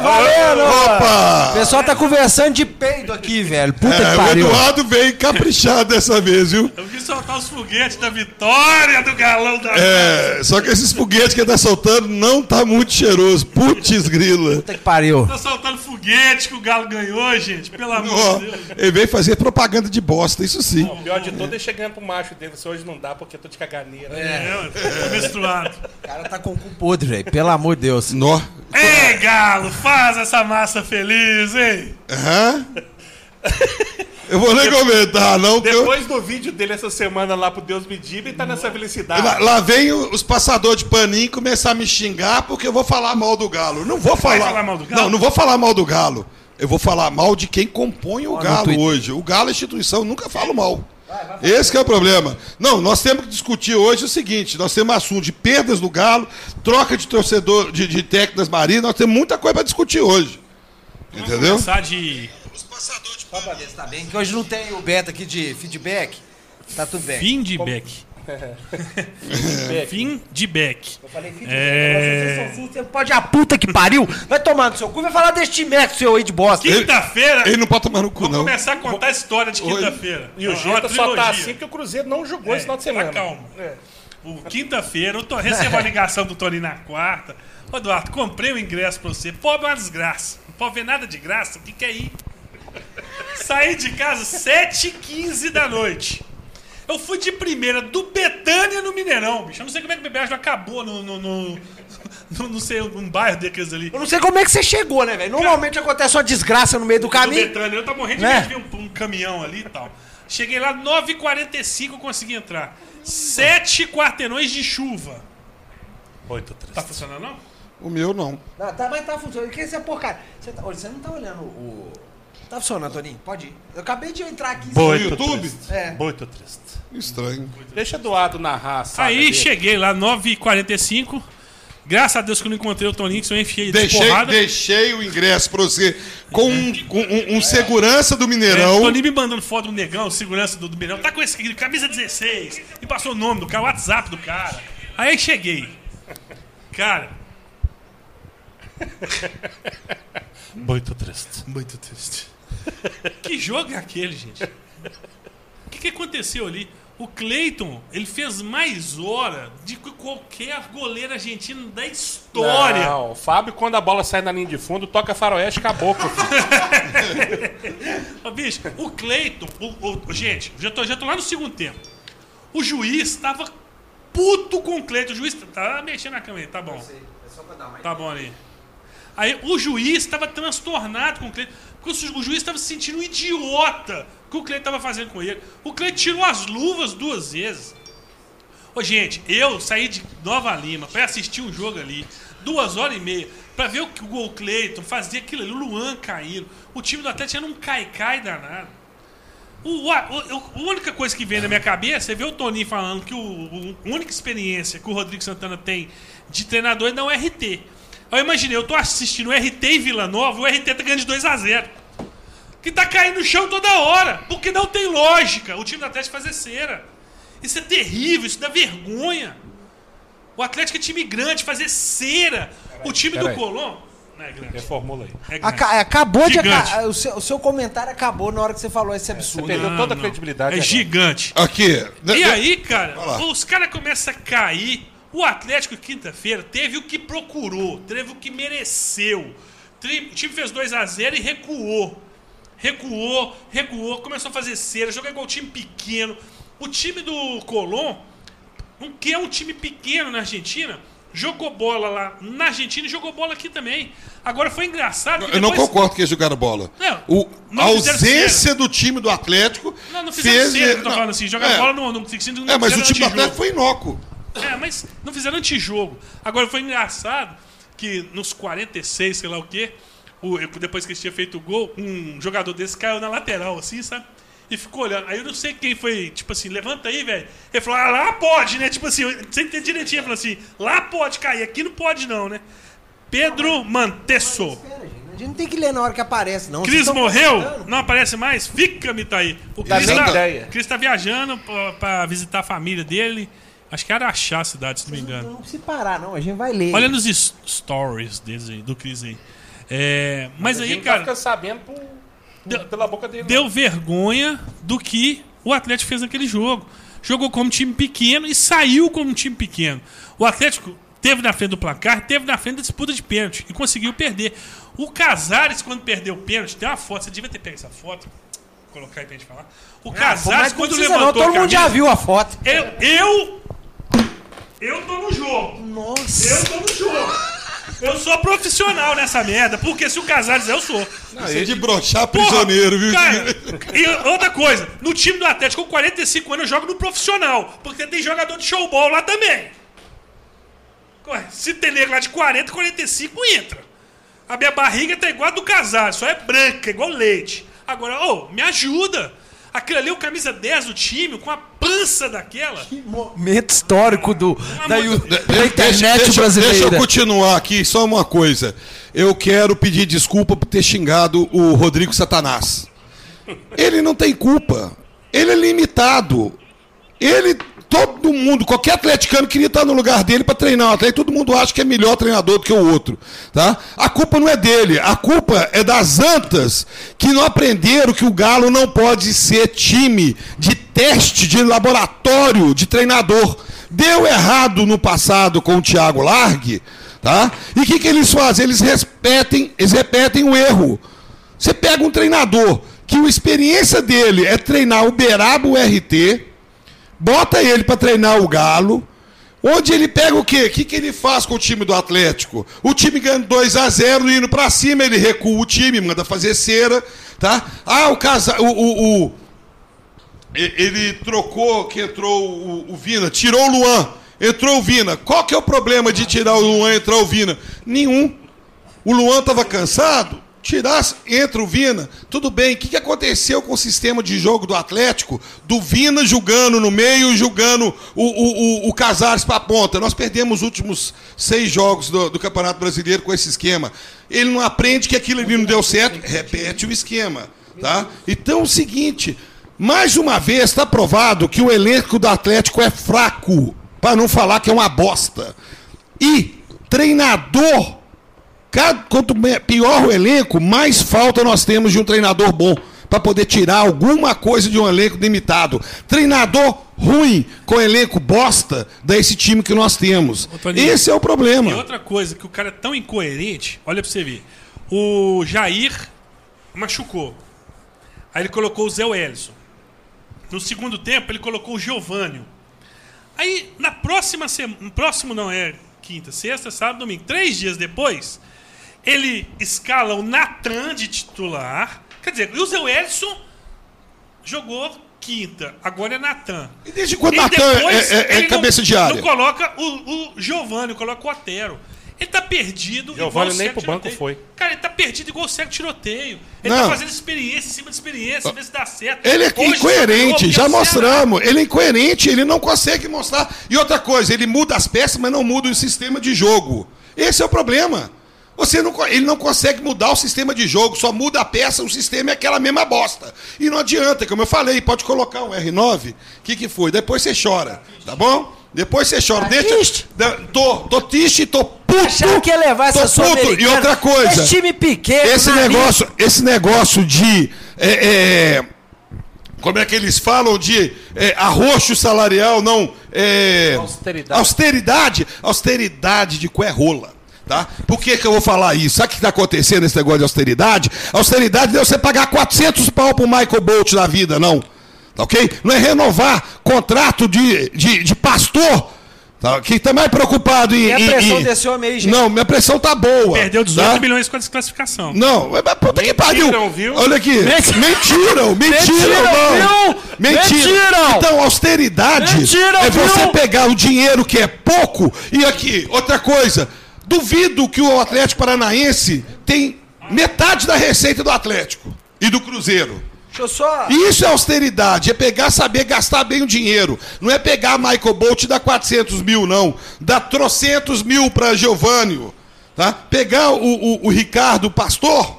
Valendo! O Opa! pessoal tá conversando de peido aqui, velho. Puta É, que o pariu. Eduardo veio caprichado dessa vez, viu? Soltar os foguetes da vitória do galão da. É, só que esses foguetes que ele tá soltando não tá muito cheiroso. Putz, grila. Puta que pariu. Tá soltando foguete que o Galo ganhou, gente. Pelo amor de Deus. ele veio fazer propaganda de bosta, isso sim. O pior de tudo é chegando pro macho dele. Se hoje não dá porque eu tô de caganeira. É, tô menstruado. O cara tá com o cu podre, velho. Pelo amor de Deus. Nó. Ei, Galo, faz essa massa feliz, hein? Hã? Eu vou nem comentar, não, porque eu- Depois do vídeo dele essa semana lá pro Deus me diga, ele tá nessa felicidade. Lá, lá vem os passadores de paninho começar a me xingar porque eu vou falar mal do Galo. Não vou falar. falar mal do Galo? Não, não vou falar mal do Galo. Eu vou falar mal de quem compõe o Galo hoje. O Galo é instituição, eu nunca falo mal. Esse que é o problema. Não, nós temos que discutir hoje o seguinte: nós temos assunto de perdas do Galo, troca de torcedor, de, de técnico das Marinas, nós temos muita coisa para discutir hoje. Entendeu? Começar de Os passadores de Só pra ver se tá bem. Que hoje não tem o beta aqui de feedback. Tá tudo bem. fim de back. Fim de back. Eu falei feedback. É. Vocês são surdos, você pode a puta que pariu. Vai tomar no seu cu e vai falar deste time seu aí de bosta. Quinta-feira, Ele não pode tomar no cu, vou não. começar a contar a história de quinta-feira. E o É Jota só tá trilogia. assim porque o Cruzeiro não jogou esse final de tá semana. calmo. É. O Quinta-feira, eu tô, recebo a ligação do Toninho na quarta. Ô, Eduardo, comprei o ingresso pra você. Pobre é uma desgraça. Não pode ver nada de graça. O que, que é ir? Saí de casa 7h15 da noite. Eu fui de primeira do Betânia no Mineirão, bicho. Eu não sei como é que o Bebejo acabou no, no, no, no- não sei, um bairro daqueles ali. Eu não sei como é que você chegou, né, velho? Normalmente acontece uma desgraça no meio do No caminho. Betânia. Eu tava morrendo de Né? medo de um, um caminhão ali e tal. Cheguei lá, 9h45 eu consegui entrar. Sete quarteirões de chuva. Oito, três. Tá funcionando não? O meu não. Não, tá, mas tá funcionando. Que esse é porcaria. Você, tá, você não tá olhando o. Tá funcionando, Toninho? Pode ir. Eu acabei de entrar aqui. No YouTube? triste. É. Oito, triste. Estranho. Deixa Eduardo narrar Aí dele. cheguei lá, 9h45. Graças a Deus que eu não encontrei o Toninho, que eu enfiei de Deixei, porrada. deixei o ingresso pra você com um, com um- um segurança do É, Mineirão. o Toninho me mandando foto do negão, segurança do, do Mineirão. Tá com esse aqui, camisa 16. E passou o nome do cara, o WhatsApp do cara. Aí cheguei. Cara, Muito triste. muito triste. Que jogo é aquele, gente? O que, que aconteceu ali? O Cleiton, ele fez mais hora de que qualquer goleiro argentino da história. Não, o Fábio, quando a bola sai na linha de fundo, toca faroeste caboclo. Ô, bicho, o Cleiton, o, o- gente, já tô, já tô lá no segundo tempo. O juiz tava puto com o Cleiton. O juiz tá mexendo na câmera, aí, tá bom. Tá bom ali. Aí o juiz tava transtornado com o Cleiton. O, juiz tava se sentindo um idiota que o Cleiton tava fazendo com ele. O Cleiton tirou as luvas duas vezes. Ô, gente, eu saí de Nova Lima pra assistir um jogo ali, duas horas e meia, pra ver o que o Gol Cleiton fazia aquilo ali, o Luan caindo. O time do Atlético era um cai-cai danado. O, a, a única coisa que vem na minha cabeça é ver o Toninho falando que o, o- a única experiência que o Rodrigo Santana tem de treinador é dar um RT. Eu imaginei, eu tô assistindo o RT em Vila Nova, o RT tá ganhando de 2 a 0 Que tá caindo no chão toda hora, porque não tem lógica o time do Atlético fazer cera. Isso é terrível, isso dá vergonha. O Atlético é time grande, fazer cera. O time do. Não é grande. Reformula aí. É grande. Acabou de. Gigante. aca- O seu, o seu comentário acabou na hora que você falou esse Você absurdo. perdeu Não, toda a não. credibilidade. É agora. gigante. Aqui. E aí, cara, os caras começam a cair. O Atlético, quinta-feira, teve o que procurou, teve o que mereceu. O time fez 2 a 0 e recuou. Recuou, recuou, começou a fazer cera, jogar igual time pequeno. O time do Colón, que é um time pequeno na Argentina, jogou bola lá na Argentina e jogou bola aqui também. Agora foi engraçado. que Eu não depois- concordo que eles jogaram bola. Não, O- não a ausência do time do Atlético Não, não fizeram fez. que eu tô não, falando assim. Jogar é, bola no, no, no, no É, mas o time do. Atlético foi inócuo. É, mas não fizeram antijogo. Agora foi engraçado que nos 46, sei lá o quê, o, depois que eles tinham feito o gol, um jogador desse caiu na lateral, assim, sabe? E ficou olhando. Aí eu não sei quem foi, tipo assim, levanta aí, velho. Ele falou, ah, lá pode, né? Tipo assim, sem ter direitinho, ele falou assim, lá pode cair, aqui não pode não, né? Pedro Mantesso. Espera, gente. A gente não tem que ler na hora que aparece, não. Cris morreu? comentando. Não aparece mais? Fica-me tá aí. O Dá Cris tá. Cris tá viajando pra, pra visitar a família dele. Acho que era Araxá a cidade, se não me engano. Não precisa parar, não. A gente vai ler. Olha nos stories deles aí, do Cris aí. É, mas a aí, gente cara, fica sabendo por- Deu- pela boca dele. deu vergonha do que o Atlético fez naquele jogo. Jogou como time pequeno e saiu como time pequeno. O Atlético teve na frente do placar, teve na frente da disputa de pênalti e conseguiu perder. O Casares, quando perdeu o pênalti, tem uma foto, você devia ter pego essa foto. Colocar aí pra gente falar. O Ah, Casares, mas não quando levantou não, todo a mundo já viu a foto. Eu, eu. Eu tô no jogo. Nossa. Eu tô no jogo. Eu sou profissional nessa merda, porque se o Casares é, eu sou. Isso é de brochar prisioneiro, viu? Cara, e outra coisa, no time do Atlético com 45 anos eu jogo no profissional, porque tem jogador de showball lá também. Ué, Se tem nego lá de 40, 45 entra. A minha barriga tá igual a do Casares, só é branca, igual leite. Agora, ô, me ajuda. Aquele ali, é o camisa 10 do time, com a pança daquela. Momento histórico do, da, da de internet deixa, brasileira. Deixa eu continuar aqui, só uma coisa. Eu quero pedir desculpa por ter xingado o Rodrigo Satanás. Ele não tem culpa. Ele é limitado. Ele, todo mundo, qualquer atleticano queria estar no lugar dele para treinar o atleta. Todo mundo acha que é melhor treinador do que o outro. Tá? A culpa não é dele. A culpa é das antas que não aprenderam que o Galo não pode ser time de teste, de laboratório, de treinador. Deu errado no passado com o Thiago Largue. Tá? E o que, que eles fazem? Eles repetem, eles repetem o erro. Você pega um treinador que a experiência dele é treinar o Beraba RT, bota ele para treinar o Galo, onde ele pega o quê? O que, que ele faz com o time do Atlético? O time ganha 2 a 0 indo para cima, ele recua o time, manda fazer cera, tá? Ah, o casa, o, o, o- ele trocou, que entrou o, o Vina, tirou o Luan, entrou o Vina. Qual que é o problema de tirar o Luan e entrar o Vina? Nenhum. O Luan estava cansado, tirasse, entra o Vina. Tudo bem, o que, que aconteceu com o sistema de jogo do Atlético? Do Vina jogando no meio, jogando o, o, o, o Casares para a ponta. Nós perdemos os últimos seis jogos do, do Campeonato Brasileiro com esse esquema. Ele não aprende que aquilo ali não deu certo, repete o esquema. Tá? Então é o seguinte, mais uma vez está provado que o elenco do Atlético é fraco, para não falar que é uma bosta. E treinador Cada- Quanto pior o elenco, mais falta nós temos de um treinador bom para poder tirar alguma coisa de um elenco limitado. Treinador ruim com elenco bosta desse time que nós temos. Toninho, Esse é o problema. E outra coisa, que o cara é tão incoerente, olha pra você ver. O Jair machucou. Aí ele colocou o Zé Wellison. No segundo tempo, ele colocou o Giovânio. Aí, na próxima semana. Próximo não, é quinta, sexta, sábado, domingo. Três dias depois, ele escala o Natan de titular. Quer dizer, e o Zé Wellison jogou quinta. Agora é Natan. E desde quando Natan é, é- é ele não- cabeça de área? Não coloca o, o Giovanni, coloca o Otero. Ele tá perdido. O nem cego pro banco foi. Cara, ele tá perdido igual o cego tiroteio. Ele Não. tá fazendo experiência em cima de experiência, ver se dá certo. Ele é Hoje, incoerente, já mostramos. Ele é incoerente, ele não consegue mostrar. E outra coisa, ele muda as peças, mas não muda o sistema de jogo. Esse é o problema. Você não, ele não consegue mudar o sistema de jogo, só muda a peça, o sistema é aquela mesma bosta. E não adianta, como eu falei, pode colocar um R9, o que, que foi? Depois você chora, tá bom? Depois você chora. Tá Deixa, triste? Tô, tô triste, tô puto. Achar que ia levar tô essa puto. E outra coisa. Esse time pequeno. Esse negócio, esse negócio de. é, é, como é que eles falam de é, arroxo salarial, não. É, Austeridade. Austeridade. Austeridade de cué rola. Tá? Por que, que eu vou falar isso? Sabe o que está acontecendo nesse negócio de austeridade? Austeridade não é você pagar 400 pau pro Michael Bolt na vida, não. Tá ok? Não é renovar contrato de, de, de pastor. Tá? Quem está mais preocupado em. Minha em- pressão em- desceu a meio, gente. Não, minha pressão tá boa. Perdeu 18 tá? milhões com a desclassificação. Não, mas puta que pariu. Mentiram, viu? Olha aqui. Mentiram. Mentiram, mentiram, Mentiram, não. viu? Mentira. Mentiram. Então, austeridade Mentiram, é você viu? pegar o dinheiro que é pouco e aqui, outra coisa. Duvido que o Atlético Paranaense tem metade da receita do Atlético e do Cruzeiro. Deixa eu só. E Isso é austeridade, é pegar, saber gastar bem o dinheiro. Não é pegar Michael Bolt e dar 400 mil, não. Dá trocentos mil para Giovânio. Tá? Pegar o, o, o Ricardo Pastor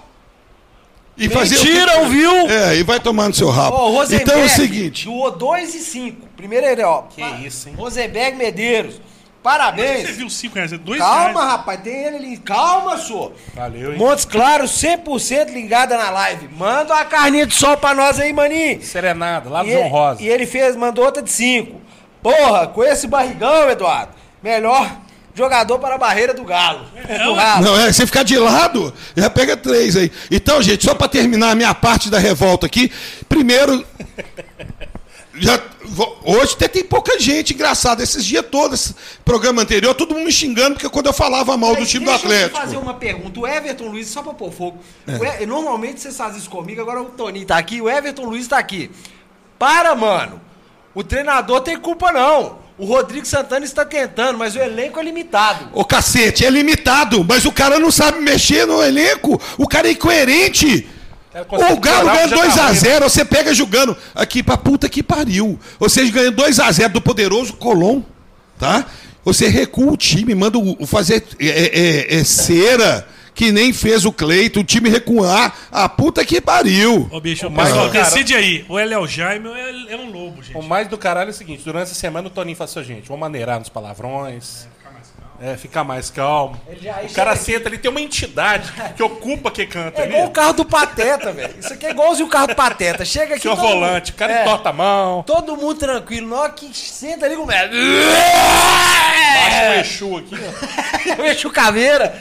e fazer. o que- Mentiram, viu? É, e vai tomando seu rabo. O então é o seguinte. doou 2 e 5. Primeiro ele, ó. Que isso, hein? Rosenberg Medeiros. Você Parabéns. viu 5 reais? É 2 Calma, reais. rapaz, tem ele ali. Calma, senhor. Valeu, hein? Montes Claros, 100% ligada na live. Manda uma carninha de sol pra nós aí, maninho. Serenada, lá do E João ele, Rosa. e ele fez, mandou outra de 5. Porra, com esse barrigão, Eduardo, melhor jogador para a barreira do Galo. do Galo. Não, é, você ficar de lado, já pega três aí. Então, gente, só para terminar a minha parte da revolta aqui, primeiro. Já, hoje até tem pouca gente, engraçado. Esses dias todos, esse programa anterior, todo mundo me xingando, porque quando eu falava mal do Mas time do deixa eu Atlético. fazer uma pergunta. O Everton Luiz, só pra pôr fogo. É. o E- Normalmente vocês fazem isso comigo, agora o Toninho tá aqui, o Everton Luiz tá aqui. Para, mano. O treinador tem culpa, não. O Rodrigo Santana está tentando, mas o elenco é limitado. Ô cacete, é limitado, mas o cara não sabe mexer no elenco. O cara é incoerente. O Galo ganha já tá 2x0, você pega jogando aqui pra puta que pariu. Vocês ganham 2x0 do poderoso Colom, tá? Você recua o time, manda o, o fazer é, é, é, cera, que nem fez o Cleito, o time recuar. A puta que pariu. Ô, bicho, mais do cara- decide aí. Ou ele é o Jaime ou é um lobo, gente. O mais do caralho é o seguinte, durante essa semana o Toninho fala assim, gente, vamos maneirar nos palavrões. É, ficar mais calmo. O cara senta ali, tem uma entidade que ocupa que canta É ali. igual o carro do Pateta, velho. Isso aqui é igualzinho o carro do Pateta. Chega aqui. Senhor todo mundo- volante, o cara É, entorta a mão, Todo mundo tranquilo. Na hora que senta ali, começa. baixa É. um Exu aqui, ó. o Exu Caveira,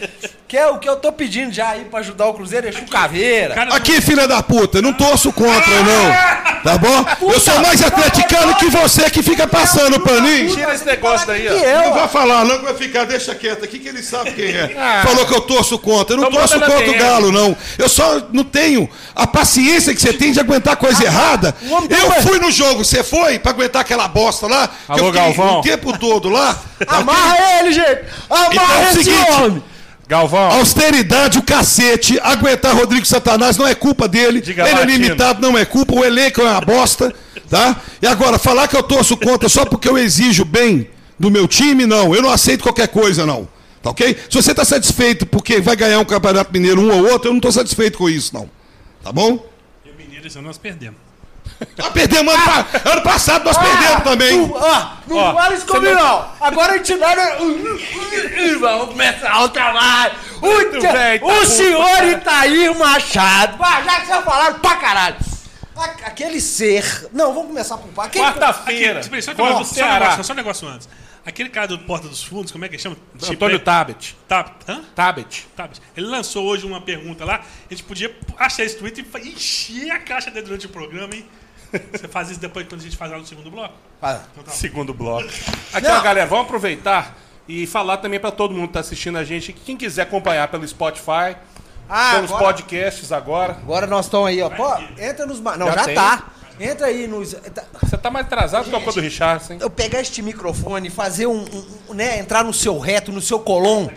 que é o que eu tô pedindo já aí pra ajudar o Cruzeiro, Exu Caveira. Aqui, filha da puta, não torço contra, não. Tá bom? Eu sou mais atleticano que você que fica passando paninho. Tira esse negócio daí, ó. eu, Não vai falar, não, vai ficar, deixa quieto aqui que ele sabe quem é. Ah. Falou que eu torço contra. Eu não Então torço na contra o. Galo, não. Eu só não tenho a paciência que você tem de aguentar coisa errada. o homem tem Eu fui no jogo, você foi pra aguentar aquela bosta lá? que eu fiquei Galvão. O tempo todo lá. Amarra ele, gente! Amarra Então é o esse seguinte, homem! Galvão, Austeridade, o cacete, aguentar Rodrigo Satanás não é culpa dele. Diga ele lá, é limitado, não é culpa. O elenco é uma bosta, tá? E agora, falar que eu torço contra só porque eu exijo bem do meu time, não. Eu não aceito qualquer coisa, não. Tá ok? Se você tá satisfeito porque vai ganhar um Campeonato Mineiro um ou outro, eu não tô satisfeito com isso, não. Tá bom? E o Mineiro, nós perdemos. Nós perdemos ano, pa- ano passado, nós perdemos também. Não, ó, não Ó, fala isso comigo, não- não. Agora a entidade. Vamos começar o trabalho. O, tia- bem, tá o senhor Itair Machado. Ah, já que vocês falaram pra caralho. A- Aquele ser. Não, vamos começar por par. Aquele- quarta-feira, só, um só, um Ceará. negócio, só um negócio antes. Aquele cara do Porta dos Fundos, como é que chama? Antônio Tabet. Tá, hã? Tabet. Tá, ele lançou hoje uma pergunta lá. A gente podia achar esse tweet e encher a caixa dele durante o programa, hein? Você faz isso depois quando a gente faz lá no segundo bloco? Fala. Então tá. Segundo bloco. Aqui, ó, galera, vamos aproveitar e falar também pra todo mundo que tá assistindo a gente. que Quem quiser acompanhar pelo Spotify, Ah, pelos agora- podcasts agora. Agum estamos estamos aí, ó. Pô, entra nos. Não, Já já, tem? tá. Entra aí nos. tá- Você tá mais atrasado que o do Richardson, hein? Eu pegar este microfone, fazer um, um- um, né, entrar no seu reto, no seu colon,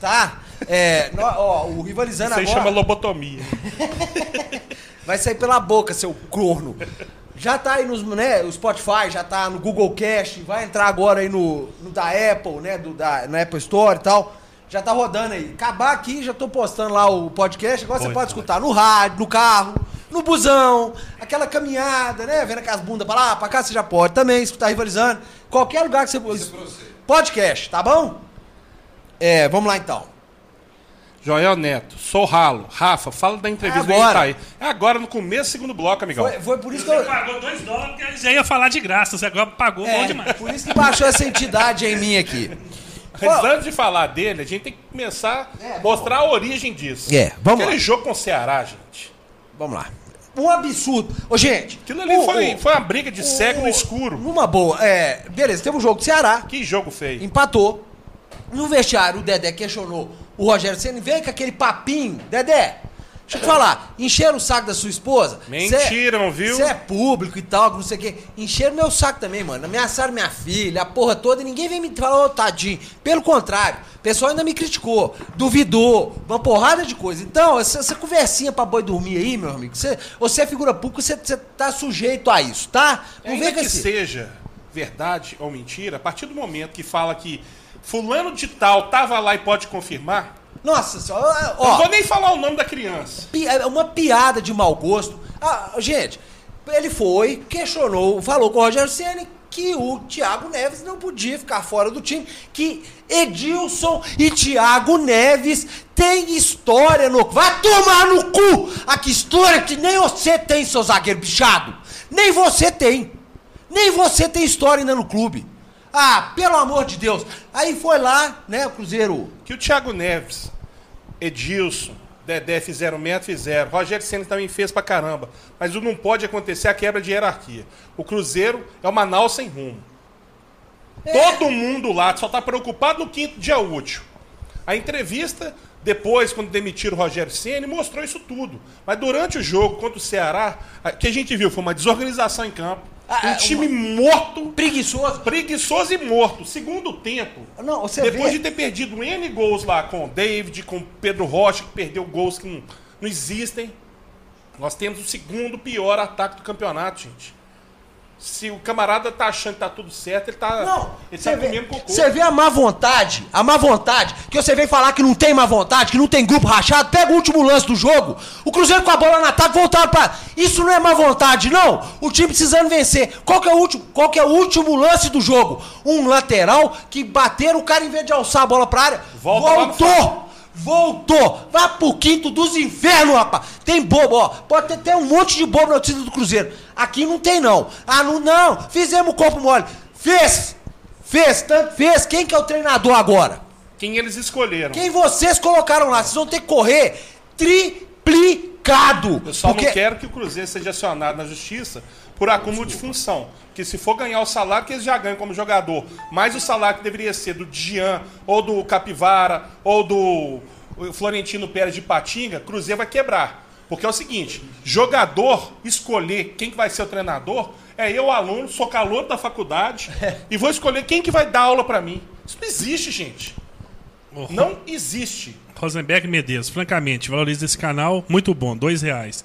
tá? É, ó, o rivalizando Isso aí agora chama lobotomia. vai sair pela boca, seu corno. Já tá aí nos, né, o Spotify, já tá no Google Cast, vai entrar agora aí no, no da Apple, né, do, da, na Apple Store e tal. Já tá rodando aí. Acabar aqui, já tô postando lá o podcast. Agora você Pode, pode. escutar no rádio, no carro, no busão, aquela caminhada, né? Vendo aquelas bundas pra lá, pra cá, você já pode também escutar rivalizando. Qualquer lugar que você. Podcast, tá bom? É, vamos lá então. Joel Neto, sou ralo. Rafa, fala da entrevista do Agora. Itaí. É agora, no começo do segundo bloco, amigão. Foi, foi por isso que Você eu. pagou 2 dólares porque já ia falar de graça. Você agora pagou bom É, demais. por isso que baixou essa entidade em mim aqui. Mas antes de falar dele, a gente tem que começar É, a mostrar a origem disso. É, vamos Aquele lá. jogo com o Ceará, gente. Vamos lá. Um absurdo. Ô, gente. Aquilo ali o- foi, o- foi uma briga de cego o- no escuro. Numa boa. É, beleza, teve um jogo do Ceará, Que jogo feio. empatou. No vestiário, o Dedé questionou o Rogério Senna. Veio com aquele papinho. Dedé, deixa eu te falar. Encheram o saco da sua esposa. Mentiram, viu? Você é público e tal, não sei o quê. Encheram meu saco também, mano. Ameaçaram minha filha, a porra toda. E ninguém vem me falar, ô, tadinho. Pelo contrário, o pessoal ainda me criticou. Duvidou. Uma porrada de coisa. Então, essa, essa conversinha pra boi dormir aí, meu amigo. Você, você é figura pública, você, tá sujeito a isso, tá? Não Ainda vem que esse... seja verdade ou mentira, a partir do momento que fala que fulano de tal tava lá e pode confirmar, Nossa senhora, não vou nem falar o nome da criança. pi- é uma piada de mau gosto. Ah, gente, ele foi, questionou, falou com o Rogério Ceni, que o Thiago Neves não podia ficar fora do time, que Edilson e Thiago Neves têm história no. Vai tomar no cu! Aqui história que nem você tem, seu zagueiro bichado! Nem você tem! Nem você tem história ainda no clube! Ah, pelo amor de Deus! Aí foi lá, né, o Cruzeiro. Que o Thiago Neves, Edilson, Dedé fizeram, Mento fizeram, Rogério Senna também fez pra caramba. Mas o não pode acontecer a quebra de hierarquia. O Cruzeiro é uma nau sem rumo. Todo mundo lá só tá preocupado no quinto dia útil. A entrevista, depois, quando demitiram o Rogério Senna, mostrou isso tudo. Mas durante o jogo contra o Ceará, o que a gente viu foi uma desorganização em campo. Ah, um é, time morto, Preguiçoso. preguiçoso e morto. Segundo tempo, Não, depois vê. de ter perdido N gols lá com o David, com o Pedro Rocha, que perdeu gols que não, não existem, nós temos o segundo pior ataque do campeonato, gente. Se o camarada tá achando que tá tudo certo, ele tá, Não, ele você tá vê, comendo cocô. você vê a má vontade, a má vontade, que você vem falar que não tem má vontade, que não tem grupo rachado, pega o último lance do jogo, o Cruzeiro com a bola no ataque, voltaram pra... Isso não é má vontade, não! O time precisando vencer. Qual que é o último, qual que é o último lance do jogo? Um lateral que bateram, o cara em vez de alçar a bola pra área, Volta voltou! Voltou! Vá pro quinto dos infernos, rapaz! Tem bobo, ó. Pode ter, ter um monte de bobo na torcida do Cruzeiro. Aqui não tem, não. Ah, não, não. Fizemos o corpo mole. Fez! Fez, tanto fez. Quem que é o treinador agora? Quem eles escolheram. Quem vocês colocaram lá? Vocês vão ter que correr triplicado. Eu só Porque- não quero que o Cruzeiro seja acionado na justiça por acúmulo de função. Porque se for ganhar o salário que eles já ganham como jogador, mais o salário que deveria ser do Dian, ou do Capivara, ou do Florentino Pérez de Patinga, Cruzeiro vai quebrar. Porque é o seguinte, jogador escolher quem que vai ser o treinador, é eu, aluno, sou calor da faculdade, e vou escolher quem que vai dar aula pra mim. Isso não existe, gente. Não existe. Rosenberg Medeiros, francamente, valoriza esse canal, muito bom, dois reais.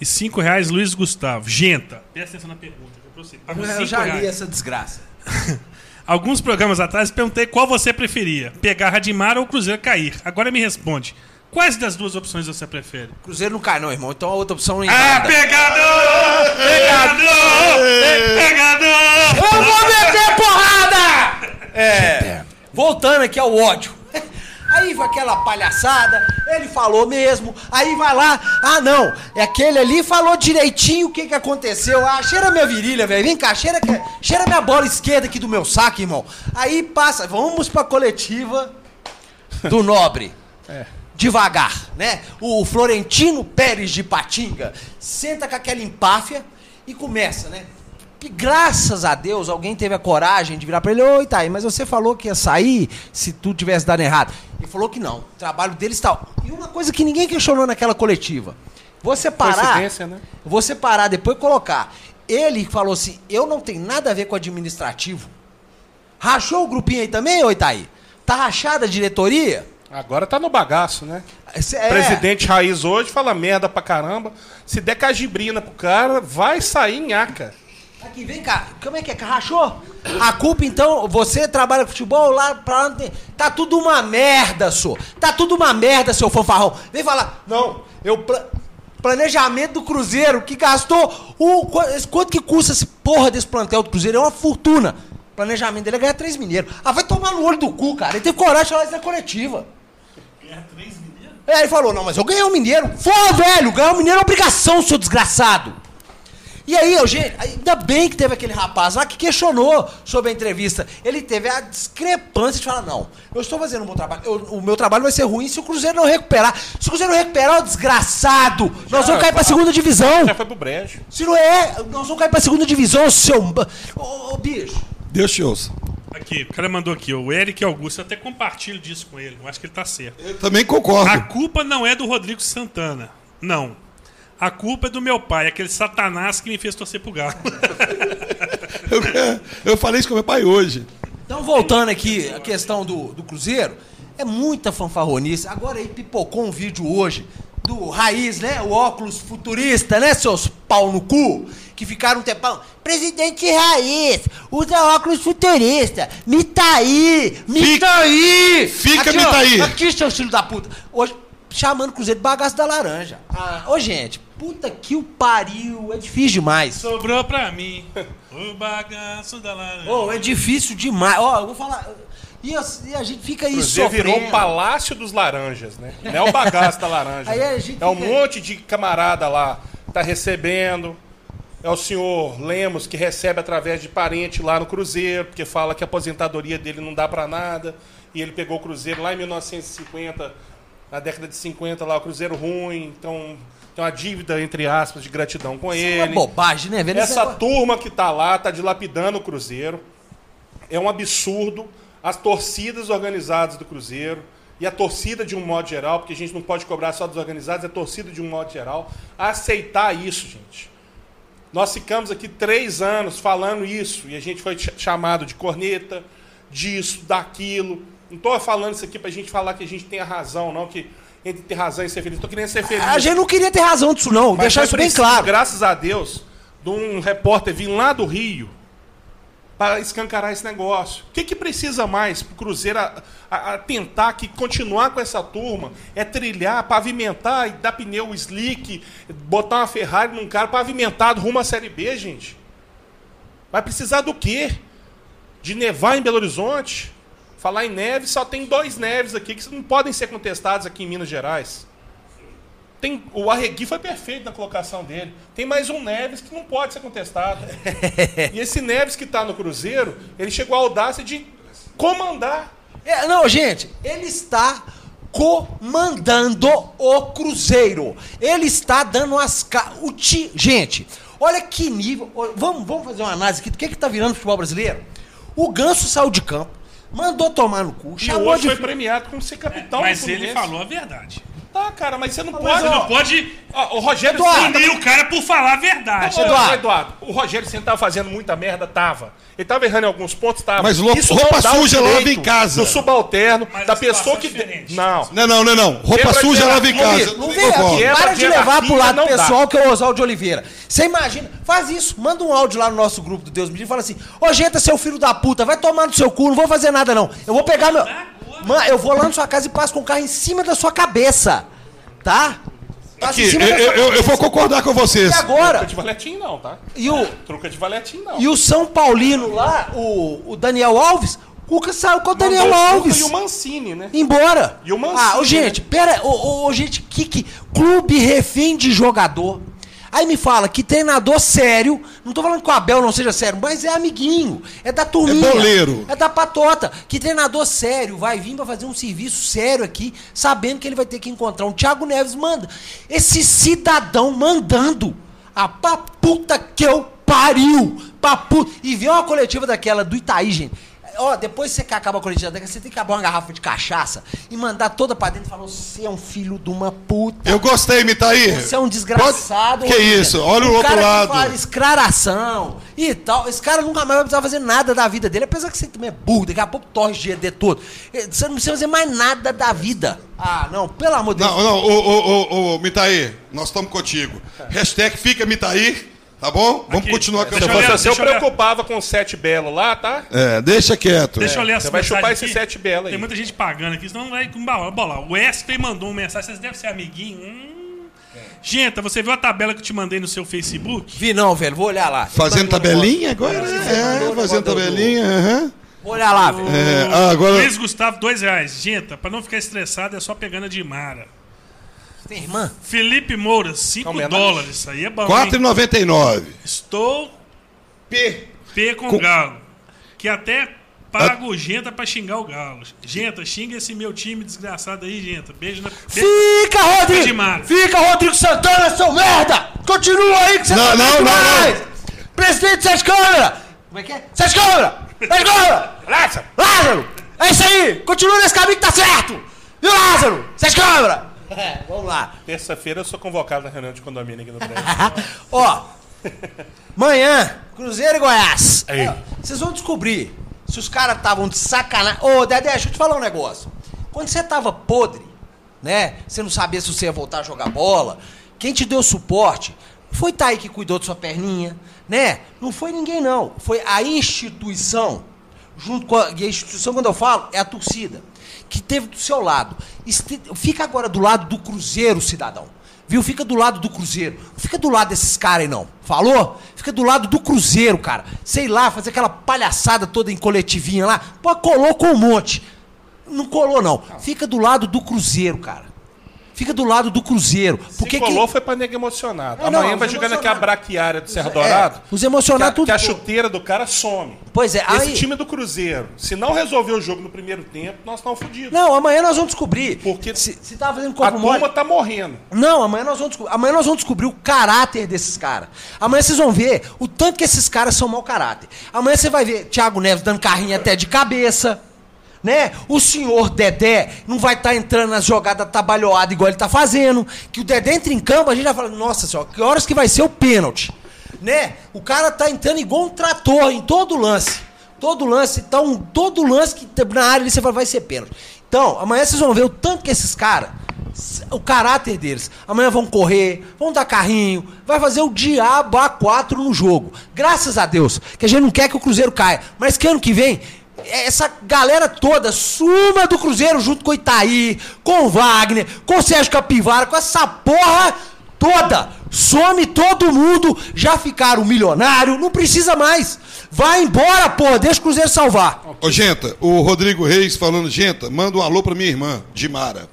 E cinco reais, Luiz Gustavo. Genta, presta atenção na pergunta. que eu Eu já li essa desgraça. Alguns programas atrás perguntei qual você preferia, pegar Radimar ou Cruzeiro cair. Agora me responde, quais das duas opções você prefere? Cruzeiro não cai, não, irmão. Então a outra opção não Ah, pegador! Pegador! Pegador! Eu vou meter porrada! É. Voltando aqui ao ódio. Aí vai aquela palhaçada, ele falou mesmo, aí vai lá, ah não, é aquele ali falou direitinho o que que aconteceu, ah, cheira minha virilha, velho, vem cá, cheira, cheira minha bola esquerda aqui do meu saco, irmão. Aí passa, vamos pra coletiva do Nobre. Devagar, né? O Florentino Pérez de Patinga senta com aquela empáfia e começa, né? E graças a Deus alguém teve a coragem de virar pra ele: Oi, Thaí, mas você falou que ia sair se tudo tivesse dado errado. Ele falou que não. O trabalho dele está. E uma coisa que ninguém questionou naquela coletiva: você parar. Né? Você parar depois colocar. Ele falou assim: eu não tenho nada a ver com administrativo. Rachou o grupinho aí também, ô Itaí? Tá rachada a diretoria? Agora tá no bagaço, né? Esse- é. Presidente raiz hoje fala merda pra caramba. Se der cajibrina pro cara, vai sair nhaca. Aqui, vem cá. Como é que é? Rachou? A culpa, então, você trabalha com futebol lá pra lá não tem. Tá tudo uma merda, senhor. Tá tudo uma merda, seu fanfarrão. Vem falar. Não, eu. pla- Planejamento do Cruzeiro que gastou. O, qu- quanto que custa esse porra desse plantel do Cruzeiro? É uma fortuna. O planejamento dele é ganhar 3 mineiros. Ah, vai tomar no olho do cu, cara. Ele teve coragem de falar isso na coletiva. É, ele falou, não, mas eu ganhei um mineiro. Fô, velho, ganhar um mineiro é obrigação, seu desgraçado. E aí, Eugênio, ainda bem que teve aquele rapaz lá que questionou sobre a entrevista. Ele teve a discrepância de falar, não, eu estou fazendo um bom trabalho. eu- o meu trabalho vai ser ruim se o Cruzeiro não recuperar. Se o Cruzeiro não recuperar, ô desgraçado, nós vamos cair pra segunda divisão. Já foi pro brejo. Se não é, nós vamos cair pra segunda divisão, seu... Ô, ô, bicho. Deus te ouça. Aqui, o cara mandou aqui, o Eric Augusto, eu até compartilho disso com ele, eu acho que ele tá certo. Eu também concordo. A culpa não é do Rodrigo Santana, não. A culpa é do meu pai, aquele satanás que me fez torcer pro Galo. Eu, eu falei isso com meu pai hoje. Então, voltando aqui a questão do, do Cruzeiro, é muita fanfarronice. Agora aí pipocou um vídeo hoje do Raiz, né? O óculos futurista, né, seus pau no cu? Que ficaram um tempão. Presidente Raiz, usa óculos futurista. Me tá aí! Me Fica- tá aí! fica aqui, me ó, tá aí. Aqui, seus filhos da puta. Hoje, chamando o Cruzeiro de bagaço da laranja. Ah, ô, gente, puta que o pariu. É difícil demais. Sobrou pra mim o bagaço da laranja. Ô, é difícil demais. Ó, eu vou falar. E, a- e a gente fica aí Cruzeiro sofrendo. virou o Palácio dos Laranjas, né? Não é o bagaço da laranja. Aí né? a gente É um fica- monte de camarada lá que tá recebendo. É o senhor Lemos que recebe através de parente lá no Cruzeiro, porque fala que a aposentadoria dele não dá pra nada. E ele pegou o Cruzeiro lá em 1950, na década de 50, lá o Cruzeiro ruim. Então tem uma dívida, entre aspas, de gratidão com Isso é uma ele. bobagem, né, velho? Essa negócio- turma que tá lá tá dilapidando o Cruzeiro. É um absurdo. As torcidas organizadas do Cruzeiro e a torcida de um modo geral, porque a gente não pode cobrar só dos organizados, é a torcida de um modo geral, aceitar isso, gente. Nós ficamos aqui três anos falando isso e a gente foi ch- chamado de corneta, disso, daquilo. Não estou falando isso aqui para a gente falar que a gente tem a razão, não, que entre ter razão e ser feliz. Estou querendo ser feliz. A gente não queria ter razão disso, não. Mas Deixar foi isso bem claro. Graças a Deus, de um repórter vir lá do Rio para escancarar esse negócio. O que, que precisa mais para o Cruzeiro a, a- a tentar que continuar com essa turma? É trilhar, pavimentar e dar pneu slick, botar uma Ferrari num cara pavimentado rumo à Série B, gente. Vai precisar do quê? De nevar em Belo Horizonte? Falar em neve, só tem dois neves aqui que não podem ser contestados aqui em Minas Gerais. Tem, o Arregui foi perfeito na colocação dele. Tem mais um Neves que não pode ser contestado. e esse Neves que está no Cruzeiro, ele chegou à audácia de comandar. É, não, gente, ele está comandando o Cruzeiro. Ele está dando as ca... o ti... Gente, olha que nível. Vamos, vamos fazer uma análise aqui do que que tá virando o futebol brasileiro. O Ganso saiu de campo, mandou tomar no cu, E chamou hoje de foi premiado como ser capitão Mas ele falou a verdade. Tá, cara, mas você não Mas, pode. ó, Não pode Ó, o Rogério Eduardo, punir o cara por falar a verdade. Eduardo. Eduardo. o Rogério Ceni tava fazendo muita merda, tava. Ele tava errando em alguns pontos, tava. Mas roupa o suja lava em casa. Do subalterno, Mas da pessoa que. é diferente. Não. Não, não, não, não. Roupa Quebra suja lava em casa. Não vem aqui, para de levar pro lado não dá. pessoal que é o Oswaldo de Oliveira. Você imagina, faz isso, manda um áudio lá no nosso grupo do Deus me Livre e fala assim: Ô, gente, seu filho da puta, vai tomar no seu cu, não vou fazer nada não. Eu vou pegar meu. Mano, eu vou lá na sua casa e passo com o carro em cima da sua cabeça. Tá? Aqui, eu, eu- eu- eu vou concordar com vocês. E agora? Truca de valetim não, tá? E o, Truca de valetim não. e o São Paulino lá, o, o Daniel Alves, o Cuca saiu com o Daniel Mandou o Alves. E o Mancini, né? Embora. E o Mancini, Ah, ô, gente, pera, ô, gente, que, que clube refém de jogador. Aí me fala que treinador sério, não tô falando que o Abel não seja sério, mas é amiguinho, é da turminha. É boleiro. É da patota. Que treinador sério vai vir pra fazer um serviço sério aqui, sabendo que ele vai ter que encontrar um Thiago Neves manda. Esse cidadão mandando a pra puta que eu pariu. Pra puta. E ver uma coletiva daquela do Itaí, gente. Ó, depois você que acaba a coletiva daquela, você tem que acabar uma garrafa de cachaça e mandar toda pra dentro e falar: você é um filho de uma puta. Eu gostei, Mitaí. Você é um desgraçado. Pode- Que Olívia. isso? Olha o outro cara que lado. fala escraраção e tal. Esse cara nunca mais vai precisar fazer nada da vida dele. Apesar que você também é burro, daqui a pouco torre dele todo. Eh, Você não precisa fazer mais nada da vida. Ah, não, pelo amor de Deus. Não, não, ô, ô, ô, ô, Mitaí, nós estamos contigo. Hashtag fica Mitaí, tá bom? Vamos Aqui, continuar com Se Deixa eu eu preocupava com o sete belo lá, tá? É, deixa quieto. Deixa eu ler essa Você vai chupar esse aqui. sete belo aí. Tem muita gente pagando aqui, senão não vai bolar. bolar. O Wesley mandou uma mensagem, vocês devem ser amiguinho. Hum. Gente, você viu a tabela que eu te mandei no seu Facebook? Vi não, velho. Vou olhar lá. Fazendo um tabelinha agora? É, um fazendo tabelinha, aham. Vou olhar lá, velho. É, ah, agora. Luiz Gustavo, dois reais. Gente, pra não ficar estressado, é só pegando a de Mara. Tem irmã? Felipe Moura, 5 Homenagem. dólares. Isso aí é bom. hein? 4,99. Estou P. P com, Com- Galo. Que até pago Genta pra xingar o Galo. Genta, xinga esse meu time desgraçado aí, Genta. Beijo na. Beijo. Fica, Rodrigo! Fica, Rodrigo Santana, seu merda! Continua aí que você Não, tá não, muito não, mais! Presidente Sete Câmara! Como é que é? Sete Câmara! Sete Câmara! Lázaro! Lázaro! É isso aí! Continua nesse caminho que tá certo! Viu, Lázaro? Sete Câmara! É, vamos lá. Terça-feira eu sou convocado na reunião de condomínio aqui no prédio. Ó, manhã, Cruzeiro e Goiás. Aí. Ó, Vocês vão descobrir se os caras estavam de sacanagem. Ô, Dedé, deixa eu te falar um negócio. Quando você tava podre, né? Você não sabia se você ia voltar a jogar bola. Quem te deu suporte foi Thaí que cuidou de sua perninha, né? Não foi ninguém, não. Foi a instituição, junto com a, e a instituição, quando eu falo, é a torcida, que teve do seu lado. Este- Fica agora do lado do Cruzeiro, cidadão. Viu? Fica do lado do Cruzeiro. Não fica do lado desses caras aí, não. Falou? Fica do lado do Cruzeiro, cara. Sei lá, fazer aquela palhaçada toda em coletivinha lá. Pô, colou com um monte. Não colou, não. Fica do lado do Cruzeiro, cara. Fica do lado do Cruzeiro. Se Porque colou que... foi pra nega emocionado. É, não, Amanhã os vai jogando aqui a braquiária do Serra É, Dourado. os que, a, emocionados tudo. que a chuteira do cara some. Pois é, Esse aí. time do Cruzeiro, se não resolver o jogo no primeiro tempo, nós estamos fodidos. Não, amanhã nós vamos descobrir. Porque se, se tava fazendo A corpo mole. turma tá morrendo. Não, amanhã nós, vamos descobrir, amanhã nós vamos descobrir o caráter desses caras. Amanhã vocês vão ver o tanto que esses caras são mau caráter. Amanhã você vai ver Thiago Neves dando carrinho até de cabeça. Né? O senhor Dedé não vai estar entrando nas jogadas trabalhoadas igual ele tá fazendo. Que o Dedé entra em campo, a gente vai falar, nossa senhora, que horas que vai ser o pênalti? Né? O cara tá entrando igual um trator em todo lance. Todo lance, então, todo lance que tá na área ali você fala, vai ser pênalti. Então, amanhã vocês vão ver o tanto que esses caras, o caráter deles. Amanhã vão correr, vão dar carrinho, vai fazer o diabo A4 no jogo. Graças a Deus, que a gente não quer que o Cruzeiro caia. Mas que ano que vem, essa galera toda suma do Cruzeiro junto com o Itaí, com o Wagner, com o Sérgio Capivara, com essa porra toda. Some todo mundo, já ficaram milionário, não precisa mais. Vai embora, porra, deixa o Cruzeiro salvar. Ô, Genta, o Rodrigo Reis falando, Genta, manda um alô pra minha irmã, Dimara.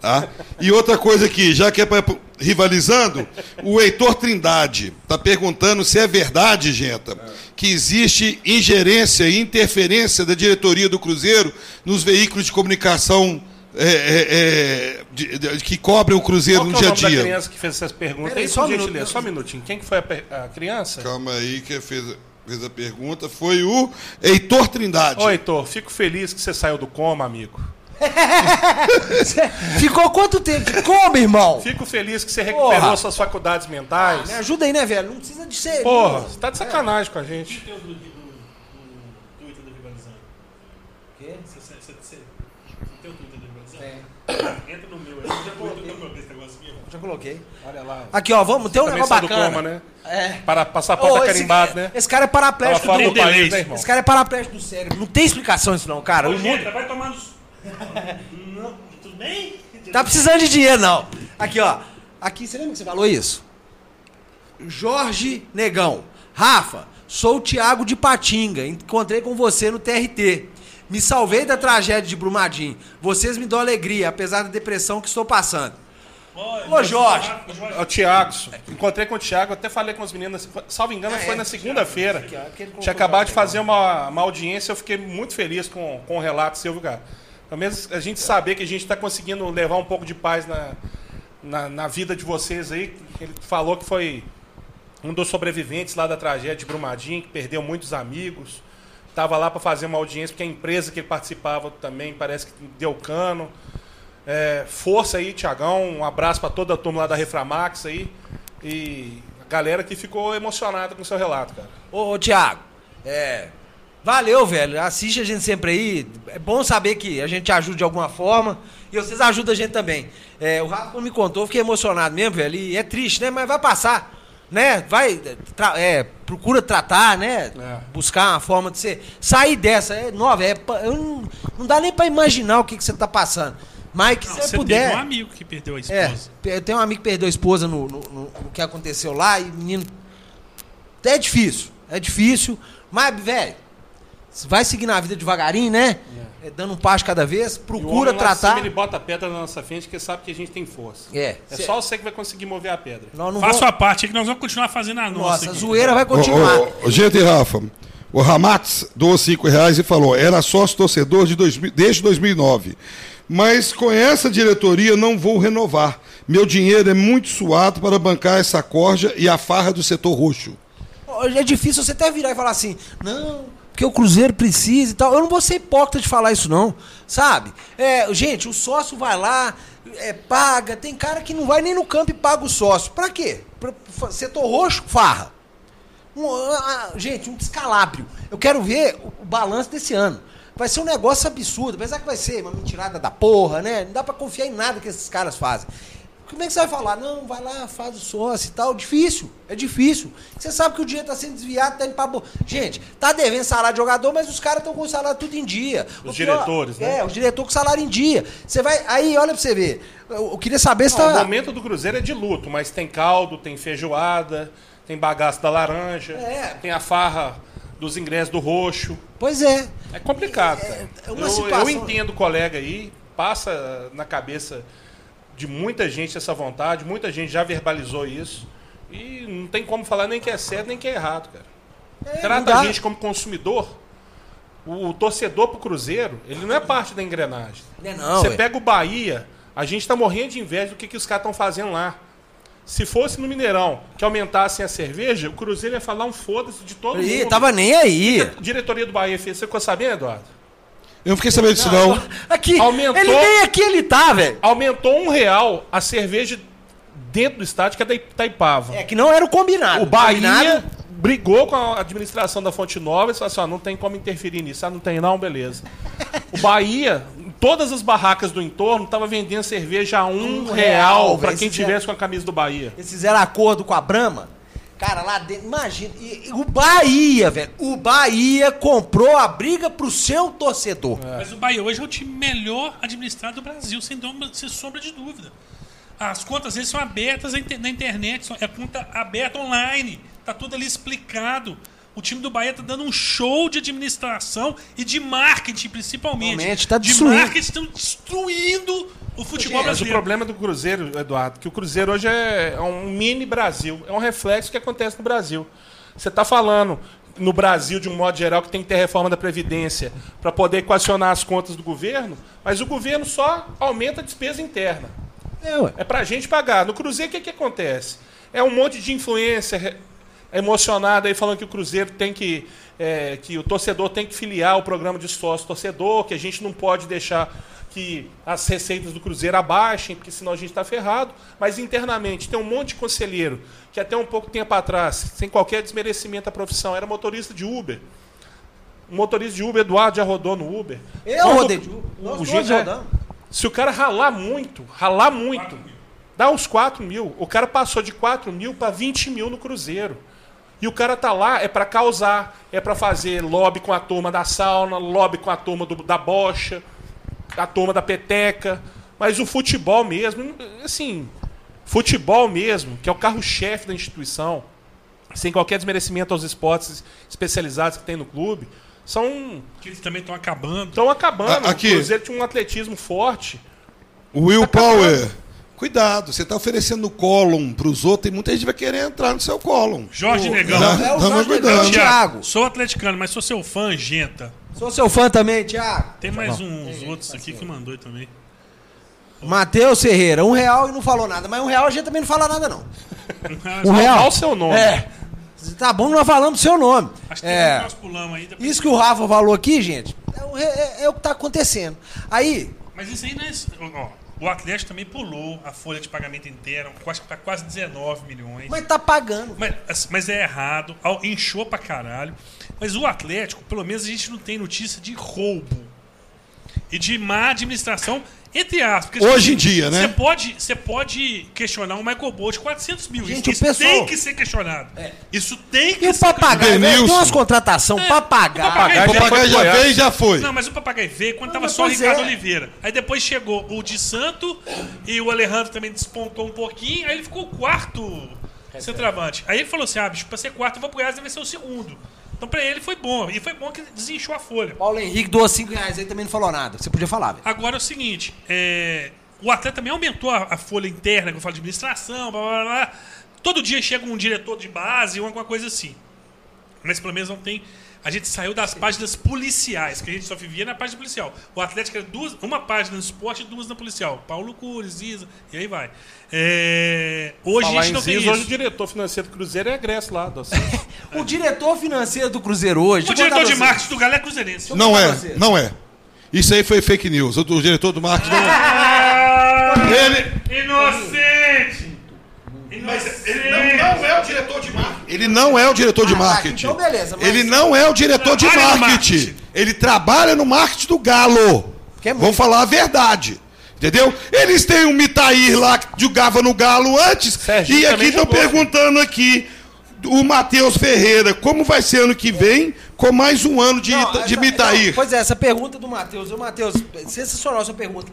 Tá? E outra coisa aqui, já que é pra, rivalizando, o Heitor Trindade tá perguntando se é verdade, Genta, que existe ingerência e interferência da diretoria do Cruzeiro nos veículos de comunicação é, é, é, de- de- que cobrem o Cruzeiro Qual no que é o dia a nome da dia. criança que fez essas perguntas? Peraí, Aí, só um minuto. só um minutinho. Quem que foi a, a criança? Calma aí, quem fez, fez a pergunta foi o Heitor Trindade. Ô, Heitor, fico feliz que você saiu do coma, amigo. Ficou quanto tempo como, irmão? Fico feliz que você recuperou Porra. suas faculdades mentais. Me ajuda aí, né, velho? Não precisa de ser. Porra, você tá de sacanagem com a gente. Tem o do, do, do Twitter do Rivalizando. Quê? Você, tem o Twitter do Rivalizando? Entra no meu aí. Já entra no meu desse negócio aqui, ó. Já coloquei. Olha lá. Aqui, ó, vamos ter um negócio bacana. coma, né? É. Para passaporte esse, carimbado, né? esse cara é paraplégico do do país, né, irmão? Esse cara é paraplégico do cérebro. Não tem explicação isso não, cara. Ô, O mundo Genta, vai tomar nos... Não, tudo bem? tá precisando de dinheiro, não. Aqui, ó. Aqui, você lembra que você falou isso? Jorge Negão. Rafa, sou o Thiago de Patinga. Encontrei com você no TRT. Me salvei da tragédia de Brumadinho. Vocês me dão alegria, apesar da depressão que estou passando. Ô, Jorge. É O Thiago, encontrei com o Thiago, até falei com as meninas, salvo engano, Ah, foi é. na segunda-feira. Tinha acabado de fazer uma, uma audiência, eu fiquei muito feliz com, com o relato seu, viu, cara? Pelo menos a gente saber que a gente está conseguindo levar um pouco de paz na, na, na vida de vocês aí. Ele falou que foi um dos sobreviventes lá da tragédia de Brumadinho, que perdeu muitos amigos. Estava lá para fazer uma audiência, porque a empresa que ele participava também parece que deu cano. É, força aí, Tiagão. Um abraço para toda a turma lá da Reframax aí. E a galera que ficou emocionada com o seu relato, cara. Ô, ô Thiago, é. Valeu, velho. Assiste a gente sempre aí. É bom saber que a gente ajuda de alguma forma. E vocês ajudam a gente também. É, o Rafa me contou, fiquei emocionado mesmo, velho. E é triste, né? Mas vai passar. Né? Vai. tra- é, procura tratar, né? É. Buscar uma forma de você sair dessa. É nova. É, não, não dá nem pra imaginar o que, que você tá passando. Mas que Não, você você puder. teve um amigo que perdeu a É, esposa. eu tenho um amigo que perdeu a esposa no, no- no- no que aconteceu lá e menino. É difícil, é difícil, mas, velho, vai seguir na vida devagarinho, né? É, dando um passo cada vez, E o procura homem lá de tratar. cima, ele bota a pedra na nossa frente, porque sabe que a gente tem força. É, É cê- só você que vai conseguir mover a pedra. não Faça vamos- a parte que nós vamos continuar fazendo a nossa. Nossa, a zoeira vai continuar. ô, ô, gente, Rafa, o Ramax doou 5 reais e falou: era sócio torcedor de 2000 desde 2009. Mas com essa diretoria não vou renovar. Meu dinheiro é muito suado para bancar essa corja e a farra do setor roxo. Hoje É difícil você até virar e falar assim, não, porque o Cruzeiro precisa e tal. Eu não vou ser hipócrita de falar isso, não. Sabe? É, gente, o sócio vai lá, é, paga. Tem cara que não vai nem no campo e paga o sócio. Pra quê? Pra, fa- setor roxo, farra. Um, gente, um descalabro. Eu quero ver o, o balanço desse ano. Vai ser um negócio absurdo. Apesar que vai ser uma mentirada da porra, né? Não dá pra confiar em nada que esses caras fazem. Como é que você vai falar? Não, vai lá, faz o sócio e tal. Difícil, é difícil. Você sabe que o dinheiro tá sendo desviado, tá indo pra... bo- Gente, tá devendo salário de jogador, mas os caras estão com o salário tudo em dia. Os O pior- diretores, né? É, os diretores com salário em dia. Você vai... Aí, olha pra você ver. Eu, eu queria saber se Não, o tá... momento do Cruzeiro é de luto, mas tem caldo, tem feijoada, tem bagaço da laranja, É. tem a farra dos ingressos do roxo. Pois é. É complicado, é uma eu, situação- eu entendo o colega aí, passa na cabeça de muita gente essa vontade, muita gente já verbalizou isso. E não tem como falar nem que é certo nem que é errado, cara. É, Trata a gente como consumidor. O, o torcedor pro Cruzeiro, ele não é parte da engrenagem. Não é não, Você ué. pega o Bahia, a gente tá morrendo de inveja do que, que os caras estão fazendo lá. Se fosse no Mineirão que aumentassem a cerveja, o Cruzeiro ia falar um foda-se de todo Ih, mundo. tava nem aí. A diretoria do Bahia fez. Você ficou sabendo, Eduardo? Eu não fiquei sabendo disso, não. Aqui, Aumentou- ele nem aqui ele tá, velho. Aumentou um real a cerveja dentro do estádio, que é da Itaipava. É que não era o combinado. o Bahia Combinado- brigou com a administração da Fonte Nova e falou assim: ó, não tem como interferir nisso. Ah, não tem não, beleza. O Bahia, em todas as barracas do entorno, tava vendendo cerveja a um, Um real, real velho. quem é- tivesse com a camisa do Bahia. Eles fizeram acordo com a Brahma. Cara, lá dentro, imagina. e- e o Bahia, velho. O Bahia comprou a briga pro seu torcedor. Mas o Bahia hoje é o time melhor administrado do Brasil, sem, dúvida, sem sombra de dúvida. As contas deles são abertas na inter- na internet, é conta aberta online. Tá tudo ali explicado. O time do Bahia tá dando um show de administração e de marketing, principalmente. Realmente, tá de destruindo. marketing estão destruindo o futebol Mas o brasileiro. problema do Cruzeiro, Eduardo, que o Cruzeiro hoje é é um mini Brasil. É um reflexo do que acontece no Brasil. Você está falando no Brasil, de um modo geral, que tem que ter reforma da Previdência para poder equacionar as contas do governo, mas o governo só aumenta a despesa interna. É. É pra gente pagar. No Cruzeiro, o que, que acontece? É um monte de influência emocionada aí falando que o Cruzeiro tem que. é, que o torcedor tem que filiar o programa de sócio torcedor, que a gente não pode deixar que as receitas do Cruzeiro abaixem, porque senão a gente está ferrado. Mas internamente tem um monte de conselheiro que até um pouco tempo atrás, sem qualquer desmerecimento à profissão, era motorista de Uber. O motorista de Uber, Eduardo, já rodou no Uber. Eu Quando rodei de Uber. Nós o dois jeito é- se o cara ralar muito, ralar muito, dá uns 4 mil. O cara passou de 4 mil para 20 mil no Cruzeiro. E o cara tá lá é para causar, é para fazer lobby com a turma da sauna, lobby com a turma do- da bocha, a turma da peteca. Mas o futebol mesmo, assim, futebol mesmo, que é o carro-chefe da instituição, sem qualquer desmerecimento aos esportes especializados que tem no clube, são Que eles também estão acabando. estão acabando. A- aqui. O Cruzeiro tinha um atletismo forte. Will Power, cuidado, você está oferecendo o Column para os outros e muita gente vai querer entrar no seu Column. Jorge Negão. Não. É o Jorge cuidando. Negão, Thiago. Sou atleticano, mas sou seu fã, Genta. Sou seu fã também, Thiago. Tem mais uns outros aqui que mandou também. Matheus Ferreira, um real e não falou nada. Mas um real a gente também não fala nada, não. Um real. o seu nome. É. Tá bom, nós falamos seu nome. Acho que tem É. que nós pulamos aí. depois- Isso que o Rafa falou aqui, gente, é, o- é- é o que tá acontecendo. Aí, Mas isso aí não é. Ó, o Atlético também pulou a folha de pagamento inteira, quase, tá quase 19 milhões. mas tá pagando. Mas, assim, mas é errado, inchou pra caralho. Mas o Atlético, pelo menos a gente não tem notícia de roubo e de má administração, entre aspas. porque, Hoje em dia, né? Você pode, você pode questionar o Michael Bolt de 400 mil. Gente, isso o pessoal- tem que ser questionado. Isso tem que E o ser papagaio, velho, tem umas contratações, É, papagaio. o papagaio O papagaio já Goiás. veio e já foi. Não, mas o Papagaio veio quando tava mas só o Ricardo é. Oliveira. Aí depois chegou o de Santo e o Alejandro também despontou um pouquinho. Aí ele ficou o quarto centroavante. Aí ele falou assim: ah, bicho, pra ser quarto, eu vou pro Goiás, deve ser o segundo. Então pra ele foi bom. E foi bom que desinchou a folha. Paulo Henrique doou 5 reais aí também não falou nada. Você podia falar, velho. Agora é o seguinte: é, o atleta também aumentou a, a folha interna, que eu falo de administração, blá blá blá. Todo dia chega um diretor de base ou alguma coisa assim. Mas pelo menos não tem. A gente saiu das páginas policiais, que a gente só vivia na página policial. O Atlético era duas, uma página no esporte e duas na policial. Paulo Cures, Isa, e aí vai. É, hoje Falar a gente não tem Ziz, isso. hoje o diretor financeiro do Cruzeiro é egresso lá. Do... O diretor financeiro do Cruzeiro hoje. O diretor de marketing do Galo é cruzeirense. Não é, não é. Isso aí foi fake news. O, diretor do marketing não. Ah, Ele, Inocente! Inocente! é o diretor de marketing. Ele não é o diretor de Ah, marketing. então beleza, mas- Ele não é o diretor de marketing. marketing. Ele trabalha no marketing do Galo. É. Vamos falar a verdade. Entendeu? Eles têm um Mitair lá que jogava no Galo antes. Serginho e aqui estão perguntando aqui o Matheus Ferreira, como vai ser ano que vem com mais um ano de, Não, de essa- Mitair? não, Pois é, essa pergunta do Matheus. Ô, Matheus, sensacional essa pergunta.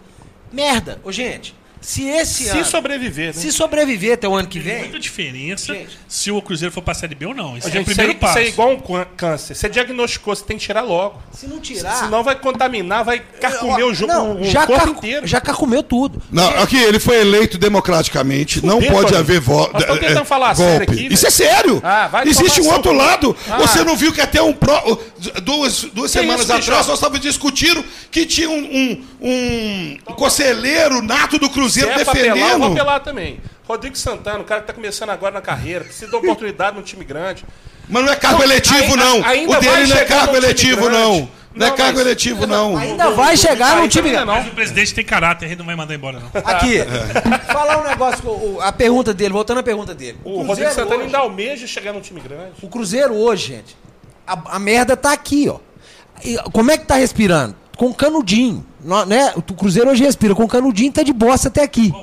Merda, ô, gente. Se esse Se ano. sobreviver, né? Se sobreviver até o ano que Tem vem. muita diferença Gente. se o Cruzeiro for pra Série B ou não. Isso Ô, é o gente, primeiro isso, aí, passo. isso é igual um cân- câncer. Você diagnosticou, você tem que tirar logo. Se não tirar. Senão vai contaminar, vai carcomer o, jogo, não, o já corpo carco- inteiro. Já carcomeu tudo. Não, aqui, ele foi eleito democraticamente, não Fudeu, pode Tony. haver voto. Nós estamos tentando falar sério aqui, Isso é sério. Ah, vai Existe um outro lado. Ah. Você não viu que até um pro- duas, duas Que semanas isso, atrás nós estávamos discutindo que tinha um, um, um conselheiro nato do Se Cruzeiro é pra apelar, eu vou defendendo. apelar também. Rodrigo Santana, o cara que tá começando agora na carreira, precisa de oportunidade num time grande. Mas não é cargo Não, eletivo, ainda- não. ainda o dele não é cargo eletivo, grande. não. Não é Não, cargo mas- eletivo, não. Ainda vai chegar no time. não. Mas o presidente tem caráter, a gente não vai mandar embora, não. Aqui, falar um negócio, o- a pergunta dele, voltando à pergunta dele. O Rodrigo Cruzeiro Santana hoje- ainda almeja chegar num time grande. O Cruzeiro hoje, gente, a, a merda tá aqui, ó. E como é que tá respirando? Com canudinho, né? O Cruzeiro hoje respira com canudinho, tá de bosta até aqui.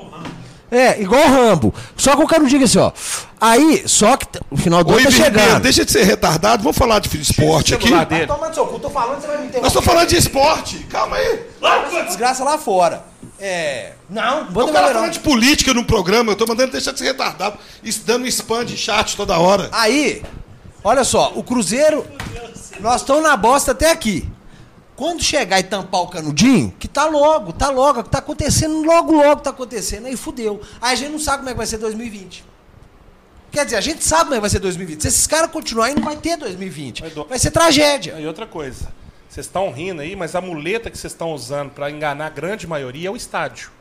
É, igual o Rambo. Só com o canudinho assim, ó. Aí, só que o final do Ô, ano tá chegando. deixa de ser retardado, vamos falar de esporte aqui. celular dele. Toma no seu cu, tô falando, você vai me interromper. Nós estamos falando de esporte, calma aí. Desgraça lá fora. É. Não, O banda cara não. falando de política no programa, eu tô mandando deixar de ser retardado. Isso dando spam de chat toda hora. Aí, olha só, o Cruzeiro, nós estamos na bosta até aqui. Quando chegar e tampar o canudinho, que tá logo, tá logo, que tá acontecendo, logo, logo tá acontecendo, aí fudeu. Aí a gente não sabe como é que vai ser 2020. Quer dizer, a gente sabe como é que vai ser 2020. Se esses caras continuarem, não vai ter 2020. Vai ser tragédia. E outra coisa, vocês estão rindo aí, mas a muleta que vocês estão usando pra enganar a grande maioria é o estádio.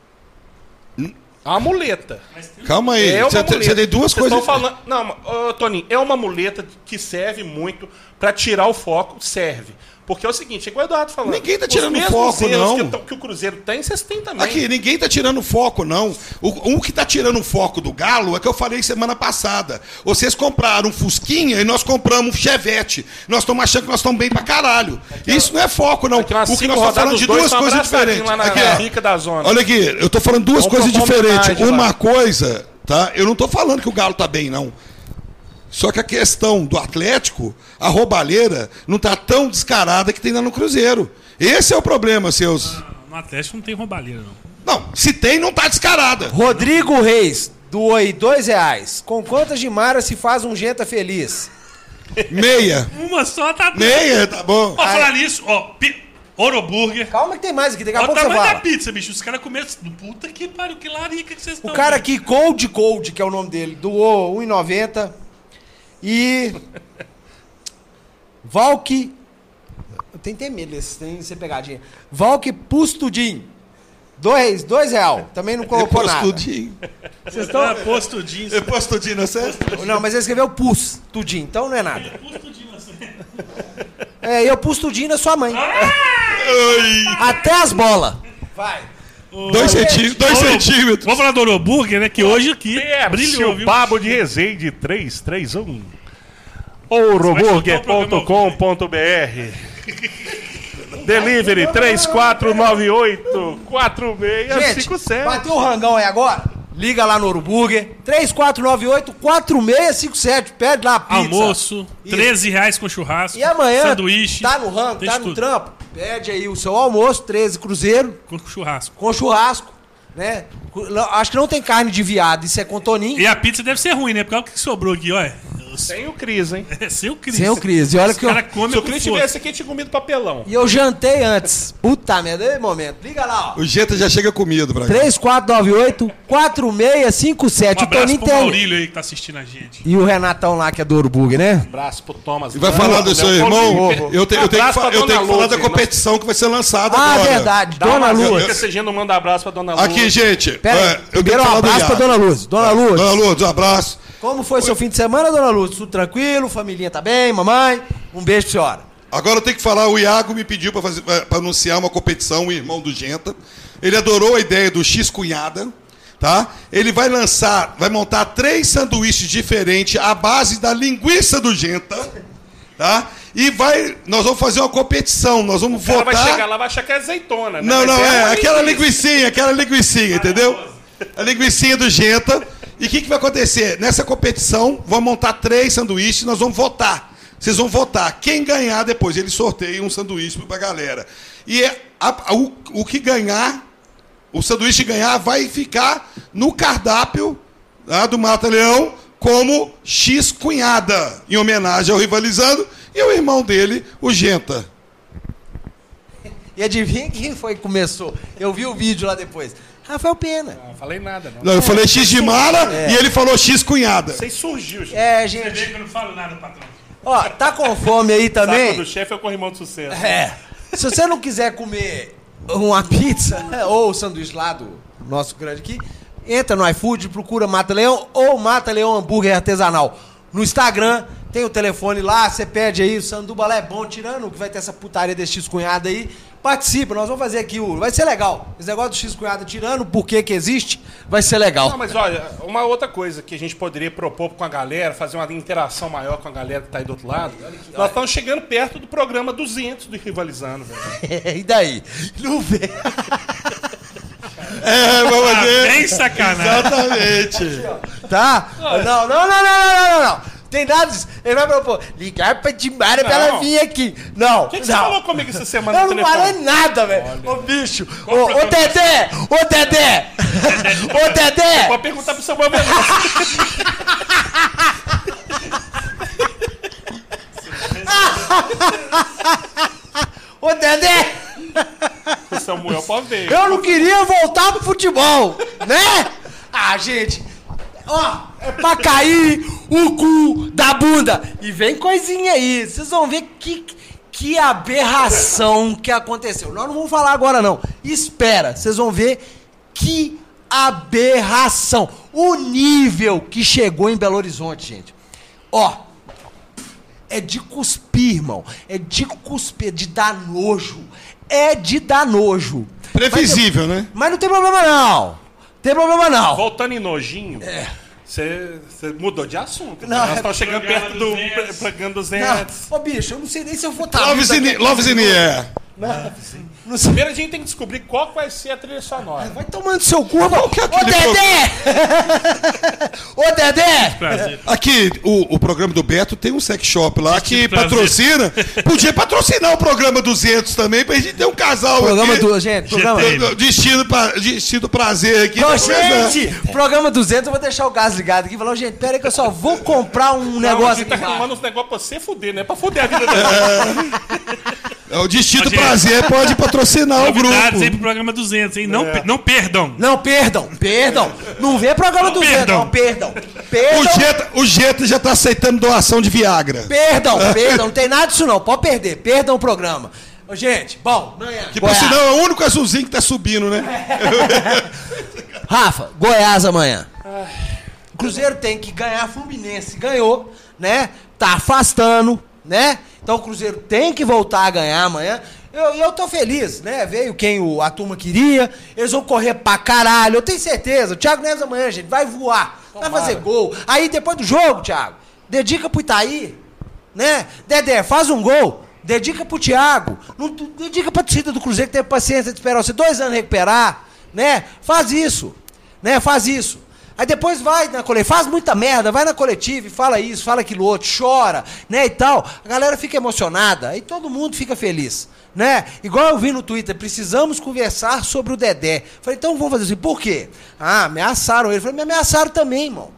É uma muleta. Calma aí, É uma você muleta. você tem duas Vocês coisas. estão falando. Não, mas, ô, Toninho, é uma muleta que serve muito pra tirar o foco, serve. Porque é o seguinte, é igual o Eduardo falando. Ninguém tá tirando foco, não. Que, que o Cruzeiro tem, vocês têm também. Aqui, ninguém tá tirando foco, não. O, o que tá tirando foco do Galo é que eu falei semana passada. Vocês compraram um Fusquinha e nós compramos um Chevette. Nós estamos achando que nós estamos bem pra caralho. Isso não é foco, não. O que nós estamos falando de duas coisas diferentes. na Aqui, ó. bica da zona. Olha aqui, eu tô falando duas Vamos coisas uma diferentes. homenagem lá. Uma coisa, tá? Eu não tô falando que o Galo tá bem, não. Só que a questão do Atlético, a roubalheira, não tá tão descarada que tem lá no Cruzeiro. Esse é o problema, seus. No Atlético não tem roubalheira, não. Não, se tem, não tá descarada. Rodrigo Reis, doou aí dois reais. Com quantas de Mara se faz um jenta feliz? Meia. Uma só tá bom. Meia, tá bom. Ó, falar nisso, ó, pi... Oroburger. Calma que tem mais aqui, daqui a Olha o pouco você tamanho da fala. pizza, bicho. Os caras comeram. Puta que pariu, que larica que vocês O estão. cara aqui, Cold Cold, que é o nome dele, doou 1,90. E. Valk. Eu tenho que ter medo desses, tem que ser pegadinha. Valk Pustudim. Dois, dois real. Também não colocou Depois nada. tudinho. Vocês estão... Ah, postudinho. Depois tudinho, não sei. Não, mas ele escreveu pus, tudinho, então não é nada. Assim. É, eu pus tudinho na sua mãe. Ai, Até as bolas. Vai. dois centímetros. Dois Oro- centímetros. Vamos falar do Oroburger, né? Que hoje aqui brilhou, viu? Pabo de Resende 331. Ouroburger.com.br Delivery 3498 Gente, 4657. bateu o rangão aí agora? Liga lá no Uruburger. 3498-4657. Pede lá a pizza. Almoço, Isso. 13 reais com churrasco. E amanhã, Sanduíche. tá no rango, tá no tudo. trampo. Pede aí o seu almoço, 13 cruzeiro, Com churrasco. com churrasco, né? Acho que não tem carne de viado, isso é com toninho. E a pizza deve ser ruim, né? Porque olha o que sobrou aqui, olha. Sem o Cris, hein? Sem o Cris. Sem o Cris. E olha que eu... cara come Se o Cris tivesse aqui, tinha comido papelão. E eu jantei antes. Puta merda, aí, momento. Liga lá, ó. O Jeta já chega comido pra cá. 3498-4657. Um o Toninho abraço pro tem. Maurílio aí que tá assistindo a gente. E o Renatão lá, que é do Uruburger, né? Abraço pro Thomas. E vai falar do seu Leopoldo irmão? Eu, te- eu tenho que, fa- eu tenho que falar da competição que vai ser lançada Ah, agora. verdade. Dá Dona Luz. Você não manda abraço pra Dona Luz. Aqui, gente. Pera é, aí. eu Primeiro um abraço pra. Dona Luz. Dona Luz. Dona Luz, um abraço. Como foi seu fim de semana, Dona Luz? Tudo tranquilo? Família tá bem? Mamãe? Um beijo pra senhora. Agora eu tenho que falar, o Iago me pediu para anunciar uma competição, o irmão do Genta. Ele adorou a ideia do X Cunhada, tá? Ele vai lançar, vai montar três sanduíches diferentes à base da linguiça do Genta, tá? E vai, nós vamos fazer uma competição, nós vamos O cara votar. vai chegar lá vai achar que é azeitona, né? Não, Mas não, é, uma aquela linguiça. linguicinha, aquela linguicinha, entendeu? A linguicinha do Genta. E o que, que vai acontecer? Nessa competição, vamos montar três sanduíches nós vamos votar. Vocês vão votar. Quem ganhar depois, eles sorteiam um sanduíche pra galera. E é a- a- o, o que ganhar, o sanduíche ganhar, vai ficar no cardápio do Mata Leão como X cunhada, em homenagem ao rivalizando, e o irmão dele, o Genta. E adivinha quem foi que começou? Eu vi o vídeo lá depois. Rafael Pena. Não falei nada, não. Não, eu falei X de mala e ele falou X cunhada. Vocês surgiu, gente. É, Você gente. vê que eu não falo nada, patrão. Ó, tá com fome aí Saco também? do chefe é o corrimão de sucesso. É. Se você não quiser comer uma pizza ou o sanduíche lá do nosso grande aqui, entra no iFood, procura Mata Leão ou Mata Leão Hambúrguer Artesanal. No Instagram, tem o telefone lá, você pede aí, o sanduba lá é bom, tirando que vai ter essa putaria desse X-Cunhado aí. Participa, nós vamos fazer aqui o. Vai ser legal. Esse negócio do X-Cunhado tirando o porquê que existe, vai ser legal. Não, mas olha, uma outra coisa que a gente poderia propor com a galera, fazer uma interação maior com a galera que tá aí do outro lado. Nós estamos chegando perto do programa 200 do Rivalizando, velho. e daí? Não vê. É, vamos Ah, fazer. bem sacanagem. Exatamente. Tá? Não, não, não, não, não, não, não, não. Tem nada disso. Ele vai propor, ligar pra Timbara pra ela vir aqui. Não, O que, que você falou comigo essa semana Eu não falei nada, velho. Ô, bicho. Ô, ô, Dedé. Ô, Dedé. Ô, Dedé. Pode perguntar pro Samuel. Ô, Dedé. o Samuel pode ver. Eu não queria voltar pro futebol, né? Ah, gente. Ó, é pra cair o cu da bunda. E vem coisinha aí. Vocês vão ver que, que aberração que aconteceu. Nós não vamos falar agora, não. Espera, vocês vão ver que aberração. O nível que chegou em Belo Horizonte, gente. Ó, é de cuspir, irmão. É de cuspir, é de dar nojo. É de dar nojo. Previsível, né? Mas não tem problema não. Tem problema não. Voltando em nojinho, você você mudou de assunto. Não, Nós é estamos chegando programa perto do 200. programa Não, 200. Ô, bicho, eu não sei nem se eu vou estar. Love Zini- Love Zinier. Não sei. Primeiro a gente tem que descobrir qual vai ser a trilha sonora. Vai tomando seu cu, irmão. que é Ô, Dedé! Ô, Dedé! Aqui, o, o programa do Beto tem um sex shop lá que patrocina. Podia patrocinar o programa 200 também, pra gente ter um casal Programa aqui. do. Gente, programa. Destino, pra, destino prazer aqui. Conversar. gente! Programa 200, eu vou deixar o gás ligado aqui e falar, gente, pera aí que eu só vou comprar um Não, a negócio gente tá aqui. embaixo. reclamando uns negócios pra você fuder, né? Pra fuder a vida dele. É, O Destino Gente. Prazer pode patrocinar o grupo. Aí pro programa 200, hein? Não, pe- não perdam. Não, perdam, perdam. Não vê programa Não 200, perdam. não, perdam. O Perdam, Jeta, o Jeta já tá aceitando doação de Viagra. perdam, perdam. Não tem nada disso não, pode perder. Perdam o programa. Ô, gente, bom, manhã. Que por Goiás. sinal é o único azulzinho que tá subindo, né? Rafa, Goiás amanhã. O Cruzeiro tem que ganhar Fluminense. Ganhou, né? Tá afastando, né? Então o Cruzeiro tem que voltar a ganhar amanhã. Eu, eu tô feliz, né? Veio quem o, a turma queria. Eles vão correr pra caralho. Eu tenho certeza. O Thiago Neves amanhã, gente, vai voar. Vai fazer gol. Aí depois do jogo, Thiago, dedica pro Itaí, né? Dedé, faz um gol. Dedica pro Thiago. Não, dedica pra torcida do Cruzeiro que teve paciência de esperar você dois anos recuperar, né? Faz isso, né? Faz isso. Aí depois vai na coletiva, faz muita merda, vai na coletiva e fala isso, fala aquilo outro, chora, né, e tal. A galera fica emocionada, aí todo mundo fica feliz, né? Igual eu vi no Twitter, precisamos conversar sobre o Dedé. Falei, então vamos fazer assim, por quê? Ah, ameaçaram ele. Falei, me ameaçaram também, irmão.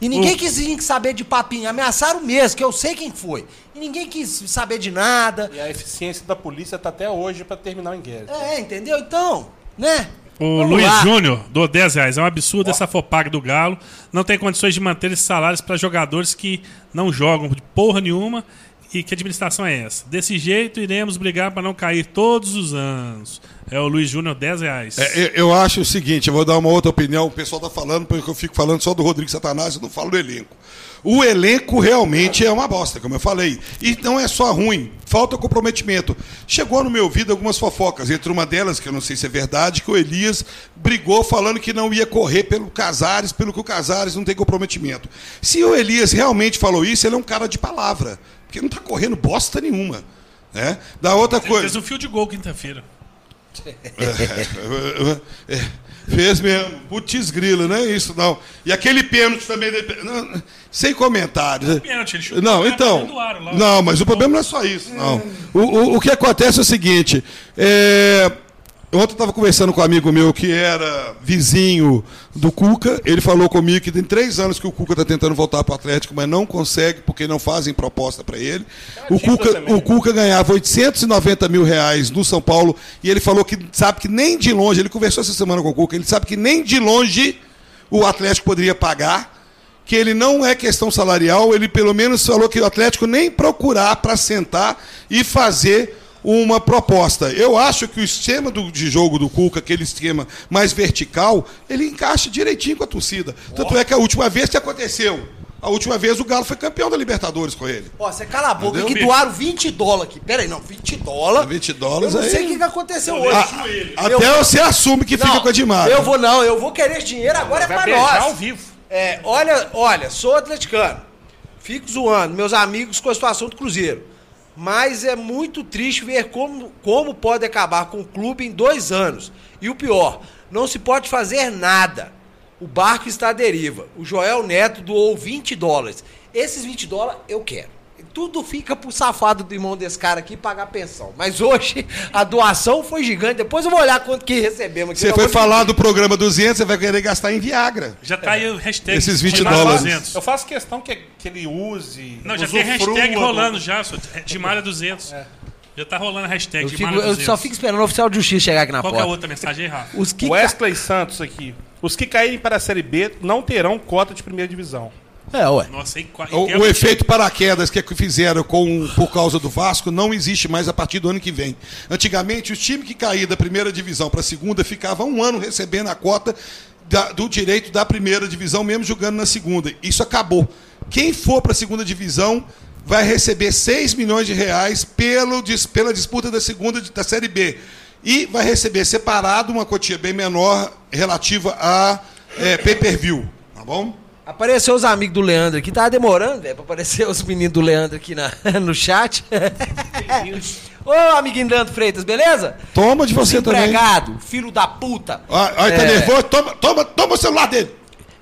E ninguém quis vir saber de papinho, ameaçaram mesmo, que eu sei quem foi. E ninguém quis saber de nada. E a eficiência da polícia tá até hoje pra terminar o inquérito. É, entendeu? Então, né? O Vamos Luiz lá. Júnior do 10 reais. É um absurdo essa Fopag do Galo. Não tem condições de manter esses salários para jogadores que não jogam de porra nenhuma. E que administração é essa? Desse jeito, iremos brigar para não cair todos os anos. É o Luiz Júnior, 10 reais. É, eu, eu acho o seguinte, eu vou dar uma outra opinião. O pessoal tá falando, porque eu fico falando só do Rodrigo Satanás, eu não falo do elenco. O elenco realmente é uma bosta, como eu falei. E não é só ruim, falta comprometimento. Chegou no meu ouvido algumas fofocas, entre uma delas, que eu não sei se é verdade, que o Elias brigou falando que não ia correr pelo Casares, pelo que o Casares não tem comprometimento. Se o Elias realmente falou isso, ele é um cara de palavra, porque não está correndo bosta nenhuma. Né? Da outra Ele coisa. fez um fio de gol quinta-feira. É, é, Fez mesmo. Putz grila, não é isso, não. E aquele pênalti também. não, sem comentários. Pênalti, ele chutou Não, então. lá. Não, mas o problema não é só isso, não. O, o, o que acontece é o seguinte. é, Ontem eu estava conversando com um amigo meu que era vizinho do Cuca. Ele falou comigo que tem três anos que o Cuca está tentando voltar para o Atlético, mas não consegue porque não fazem proposta para ele. O artista Cuca, também, o né? Cuca ganhava 890 mil reais no São Paulo e ele falou que sabe que nem de longe, ele conversou essa semana com o Cuca, ele sabe que nem de longe o Atlético poderia pagar, que ele não é questão salarial, ele pelo menos falou que o Atlético nem procurar para sentar e fazer uma proposta. Eu acho que o esquema do, de jogo do Cuca, aquele esquema mais vertical, ele encaixa direitinho com a torcida. Tanto é que a última vez que aconteceu, a última vez o Galo foi campeão da Libertadores com ele. Ó, você cala a boca Entendeu? que doaram 20 dólares aqui. Pera aí, não, 20 dólares. 20 dólares Eu não aí. sei o que, que aconteceu Eu hoje. joelho. Até você assume que fica Não, com a Dimara. Eu vou não, eu vou querer esse dinheiro agora é Vai pra beijar nós. ao vivo. É, olha, olha, sou atleticano. Fico zoando meus amigos com a situação do Cruzeiro. Mas é muito triste ver como, como pode acabar com o clube em dois anos. E o pior, não se pode fazer nada. O barco está à deriva. O Joel Neto doou 20 dólares. Esses 20 dólares eu quero. Tudo fica pro safado do irmão desse cara aqui pagar pensão. Mas hoje a doação foi gigante. Depois eu vou olhar quanto que recebemos aqui. Você foi falar do programa 200, você vai querer gastar em Viagra. Já tá aí o hashtag. Esses 20 Dimara dólares. 200. Eu faço questão que, que ele use. Não, já tem hashtag do- rolando já, só. Dimara 200. Já tá rolando a hashtag Eu, fico- eu 200. só fico esperando o oficial de justiça chegar aqui na Qual que é a porta. outra mensagem aí, Rafa? Os que Wesley Santos aqui. Os que caírem para a Série B não terão cota de primeira divisão. É, ué. Nossa, qua- O, o efeito paraquedas que fizeram com, por causa do Vasco não existe mais a partir do ano que vem. Antigamente, os times que caíam da primeira divisão para a segunda ficavam um ano recebendo a cota da- do direito da primeira divisão, mesmo jogando na segunda. Isso acabou. Quem for para a segunda divisão vai receber 6 milhões de reais pelo, pela disputa da segunda da Série B. E vai receber separado uma quantia bem menor relativa a é, pay-per-view. Tá bom? Apareceu os amigos do Leandro aqui. Tava demorando, velho, pra aparecer os meninos do Leandro aqui na, no chat. Ô, amiguinho Leandro Freitas, beleza? Toma de você também. Empregado, filho da puta. Ai, ai, tá É, nervoso? Toma, toma, toma o celular dele.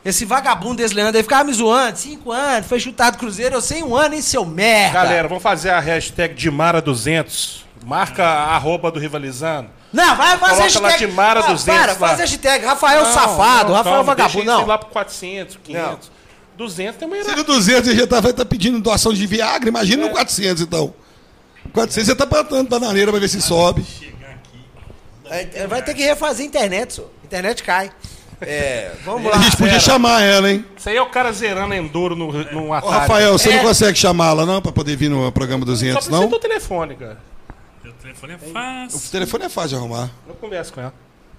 Esse vagabundo desse Leandro aí ficava me zoando. Cinco anos, foi chutado Cruzeiro, eu sei um ano, hein, seu merda. Galera, vamos fazer a hashtag Dimara200. Marca a arroba do Rivalizando. Não, vai fazer Coloca lá hashtag. Dimara Ah, 200 Para, lá. faz hashtag. Rafael Não, Safado, não, Rafael calma, Vagabundo. Não. lá pro 400, 500. 200 tem uma Se no 200 ele já tá, vai estar pedindo doação de Viagra, imagina no 400 então. 400 você tá plantando bananeira pra ver se sobe. É, Vai ter que refazer a internet, senhor. Internet cai. É, vamos lá. A gente podia Zera. chamar ela, hein? Isso aí é o cara zerando Enduro no, no Ô, Atari. Rafael, você É. não consegue chamá-la não pra poder vir no programa Só 200, precisa não? do telefone, cara. Meu telefone é O fácil. telefone é fácil de arrumar. Eu converso com ela.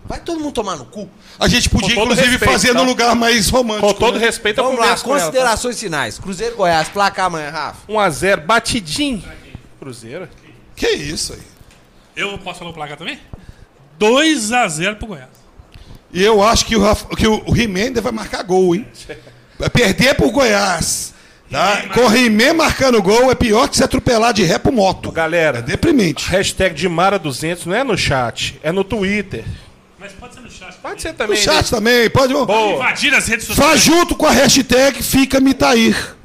Vai todo mundo tomar no cu. A gente podia, inclusive, respeito, fazer tá? num lugar mais romântico. Com todo né? respeito, Vamos lá, tá? considerações finais. Cruzeiro Goiás, placar amanhã, Rafa. 1x0, batidinho. Cruzeiro. Que isso aí. Eu posso falar o placar também? 2x0 pro Goiás. E eu acho que o, Rafa- que o, o He-Man vai marcar gol, hein? Vai perder pro Goiás. Tá? He-Man marcando gol é pior que se atropelar de ré pro moto. Galera, É deprimente. hashtag Dimara200 não é no chat, é no Twitter. Mas pode ser no chat. Pode ser No também. chat também, pode. Boa. Invadir as redes sociais. Faz junto com a hashtag Fica Mitair.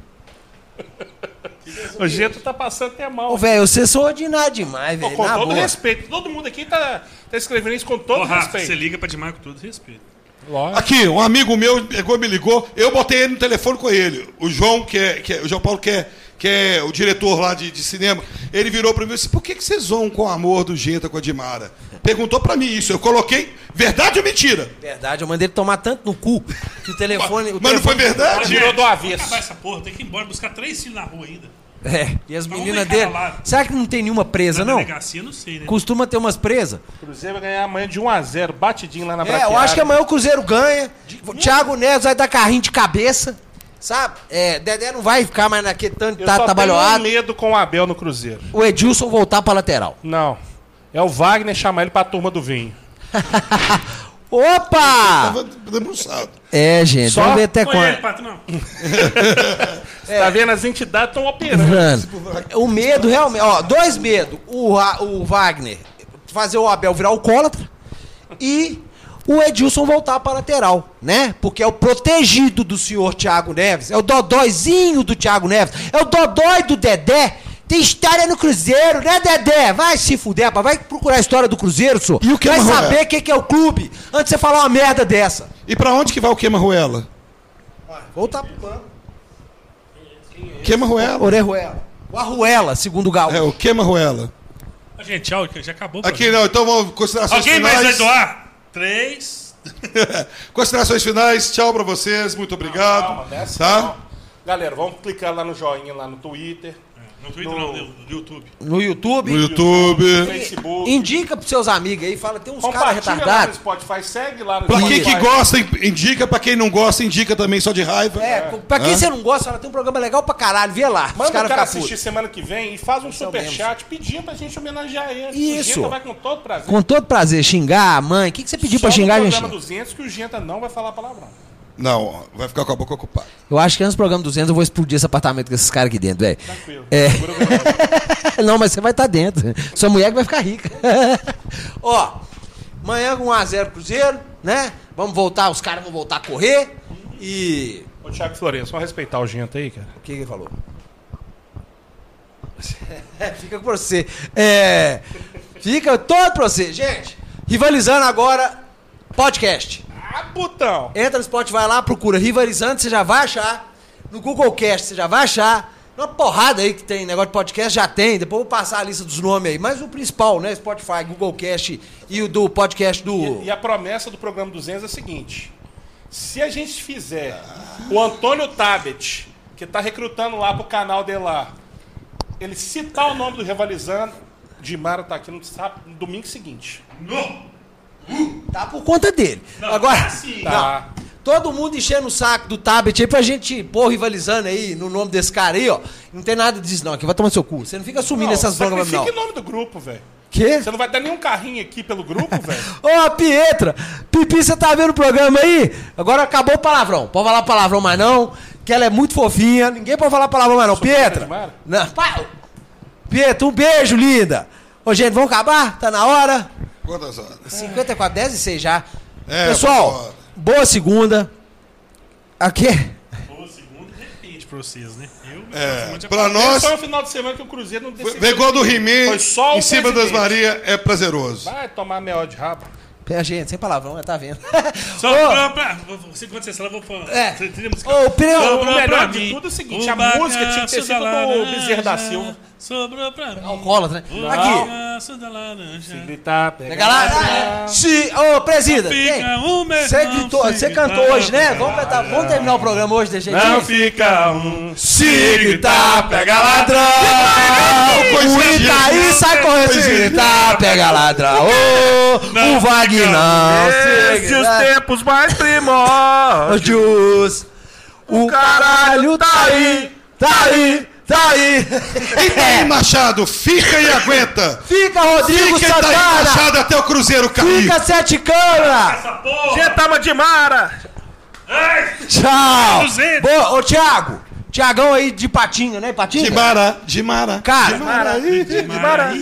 O Geto tá passando até mal. Ô, velho, vocês são ordinários demais, velho. com Na todo boa. respeito. Todo mundo aqui tá, tá escrevendo isso com todo Ô, Rafa, respeito. você liga pra Dimar com todo respeito. Lógico. Aqui, um amigo meu pegou, me ligou, eu botei ele no telefone com ele. O João, que é, que é- o João Paulo, que é, que é o diretor lá de, de cinema, ele virou pra mim e disse: por que, que vocês zoam com o amor do Genta com a Dimara? Perguntou pra mim isso. Eu coloquei, verdade ou mentira? Verdade, eu mandei ele tomar tanto no cu que o telefone. o Mas não foi telefone- verdade? virou do avesso. Acabar essa porra, tem que ir embora buscar três filhos na rua ainda. É, e as meninas dele. Será que não tem nenhuma presa, Na não? delegacia, não sei, né? Costuma ter umas presas. O Cruzeiro vai ganhar amanhã de 1x0, batidinho lá na É, eu acho que amanhã o Cruzeiro ganha. O Thiago Neves vai dar carrinho de cabeça. sabe? É, Dedé não vai ficar mais naquele tanto Eu tá só tenho trabalhado. medo com o Abel no Cruzeiro. O Edilson voltar pra lateral. Não. É o Wagner chamar ele pra turma do vinho. Opa! Tava debruçado. É, gente, Só vamos ver até quando. Você tá vendo? As entidades estão operando. Mano, o medo realmente. Ó, dois medos. O, o Wagner fazer o Abel virar alcoólatra e o Edilson voltar pra lateral, né? Porque é o protegido do senhor Thiago Neves. É o dodóizinho do Thiago Neves. É o dodói do Dedé. Tem história no Cruzeiro, né, Dedé? Vai se fuder, rapaz. Vai procurar a história do Cruzeiro, senhor. E o que Vai saber o que, que é o clube antes de você falar uma merda dessa. E pra onde que vai o Queima Ruela? Voltar pro banco. Queima Ruela. Orejuela. O Arruela, segundo o Galo. É, o Queima Ruela. Ó, Gente, tchau, que já acabou. Aqui programa. não, então vamos considerações Alguém mais vai finais. doar? Três. considerações finais, tchau pra vocês, muito obrigado. Calma, desce, tá? não. Galera, vamos clicar lá no joinha, lá no Twitter, No Twitter No- não, no, no YouTube. No YouTube. No YouTube. no Facebook. Indica pros seus amigos aí, fala, tem uns caras Compartilha lá no retardados. Spotify, segue lá no Pra quem que gosta, indica. Pra quem não gosta, indica também só de raiva. É, pra quem Hã? você não gosta, fala, tem um programa legal pra caralho, vê lá. Manda o cara ficam assistir putos. semana que vem e faz um mesmo. superchat pedindo pra gente homenagear ele. Isso. O Genta vai com todo prazer. Com todo prazer, xingar a mãe. O que, que você pediu Só pra xingar, no gente? programa 200 que o Genta não vai falar palavrão. Não, vai ficar com a boca ocupada. Eu acho que antes do programa 200 eu vou explodir esse apartamento com esses caras aqui dentro, velho. Tranquilo. É. Segura o violão. não, mas você vai estar dentro. Sua mulher que vai ficar rica. Ó, amanhã com 1x0 Cruzeiro, né? Vamos voltar, os caras vão voltar a correr. E. Ô, Thiago Florenço, vamos respeitar o Genta aí, cara. O que, que ele falou? Fica com você. É, fica todo pra você. Gente, rivalizando agora, podcast. Ah, putão! Entra no Spotify lá, procura Rivalizando, você já vai achar. No Google Cast você já vai achar. Uma porrada aí que tem negócio de podcast, já tem. Depois eu vou passar a lista dos nomes aí. Mas o principal, né? Spotify, Google Cast e o do podcast do. E, e a promessa do programa 200 é a seguinte: se a gente fizer o Antônio Tabet, que tá recrutando lá pro canal dele lá, ele citar o nome do Rivalizando, Dimara tá aqui no, sábado, no domingo seguinte. Tá por conta dele. Agora. sim. Tá. Todo mundo enchendo o saco do tablet aí pra gente pôr rivalizando aí no nome desse cara aí, ó. Não tem nada disso, não. Aqui vai tomar seu cu. Você não fica assumindo Não, essas drogas, não. sacrifica o nome do grupo, velho. Quê? Você não vai dar nenhum carrinho aqui pelo grupo, velho? Ô, Pietra! Pipi, você tá vendo o programa aí? Agora acabou o palavrão. Pode falar palavrão mais não, que ela é muito fofinha. Ninguém pode falar palavrão mais não. Pietra! Mara? Não. Pietra, um beijo, linda! Ô, gente, vamos acabar? Tá na hora? Quantas horas? 54, 10 e 6 já. É, Pessoal, boa segunda. Aqui. Pô, segundo repite pra vocês, né? Eu, É, pra Foi nós, só no final de semana que o Cruzeiro não decidiu. ver gol do Foi o em cima das. Maria é prazeroso. Vai tomar mel de rabo. Pé, gente, sem palavrão, né? tá vendo? Só Ô, pra, pra, você, quando você fala, vou falar. É. Ô, o o melhor pra de mim tudo é o seguinte, o a música tinha que ter sido da do laranja, Bezerra da Silva. Sobrou pra mim. Alcoólatra, né? Aqui. da laranja. Gritar, pega. Pega lá. Se, ô, presida. Fica quem? um meu Você gritou, você fica cantou hoje, né? lá. Vamos cantar, vamos terminar o programa hoje jeito. Não fica um. Se gritar, pega ladrão. O Itaí sai correndo. Se gritar, pega ladrão. Não o Wagner. Esses os tempos mais primórdios. Jus. O caralho tá aí, tá aí, tá aí. E aí, Machado, fica e aguenta. Fica, Rodrigo Fica aí, Santana. Machado, até o Cruzeiro cair. Fica, Sete Câmara. Getama de Mara. Ai, Tchau. Boa, ô, Thiago. Tiagão aí de patinho, né? Patinho? De Mara, de Mara. Cara, de Mara. de Mara.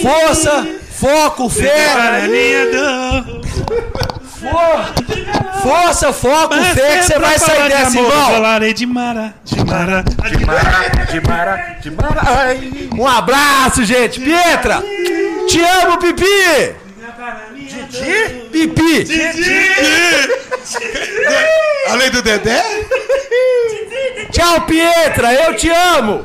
força, foco, fé. Força, foco, fé, que você vai sair dessa, irmão. Falarei de Mara, de Mara, de Mara, de Mara, de Mara. Ai. Um abraço, gente. Pietra, te amo, Pipi. Pipi. Além do Dedé? Tchau, Pietra, eu te amo.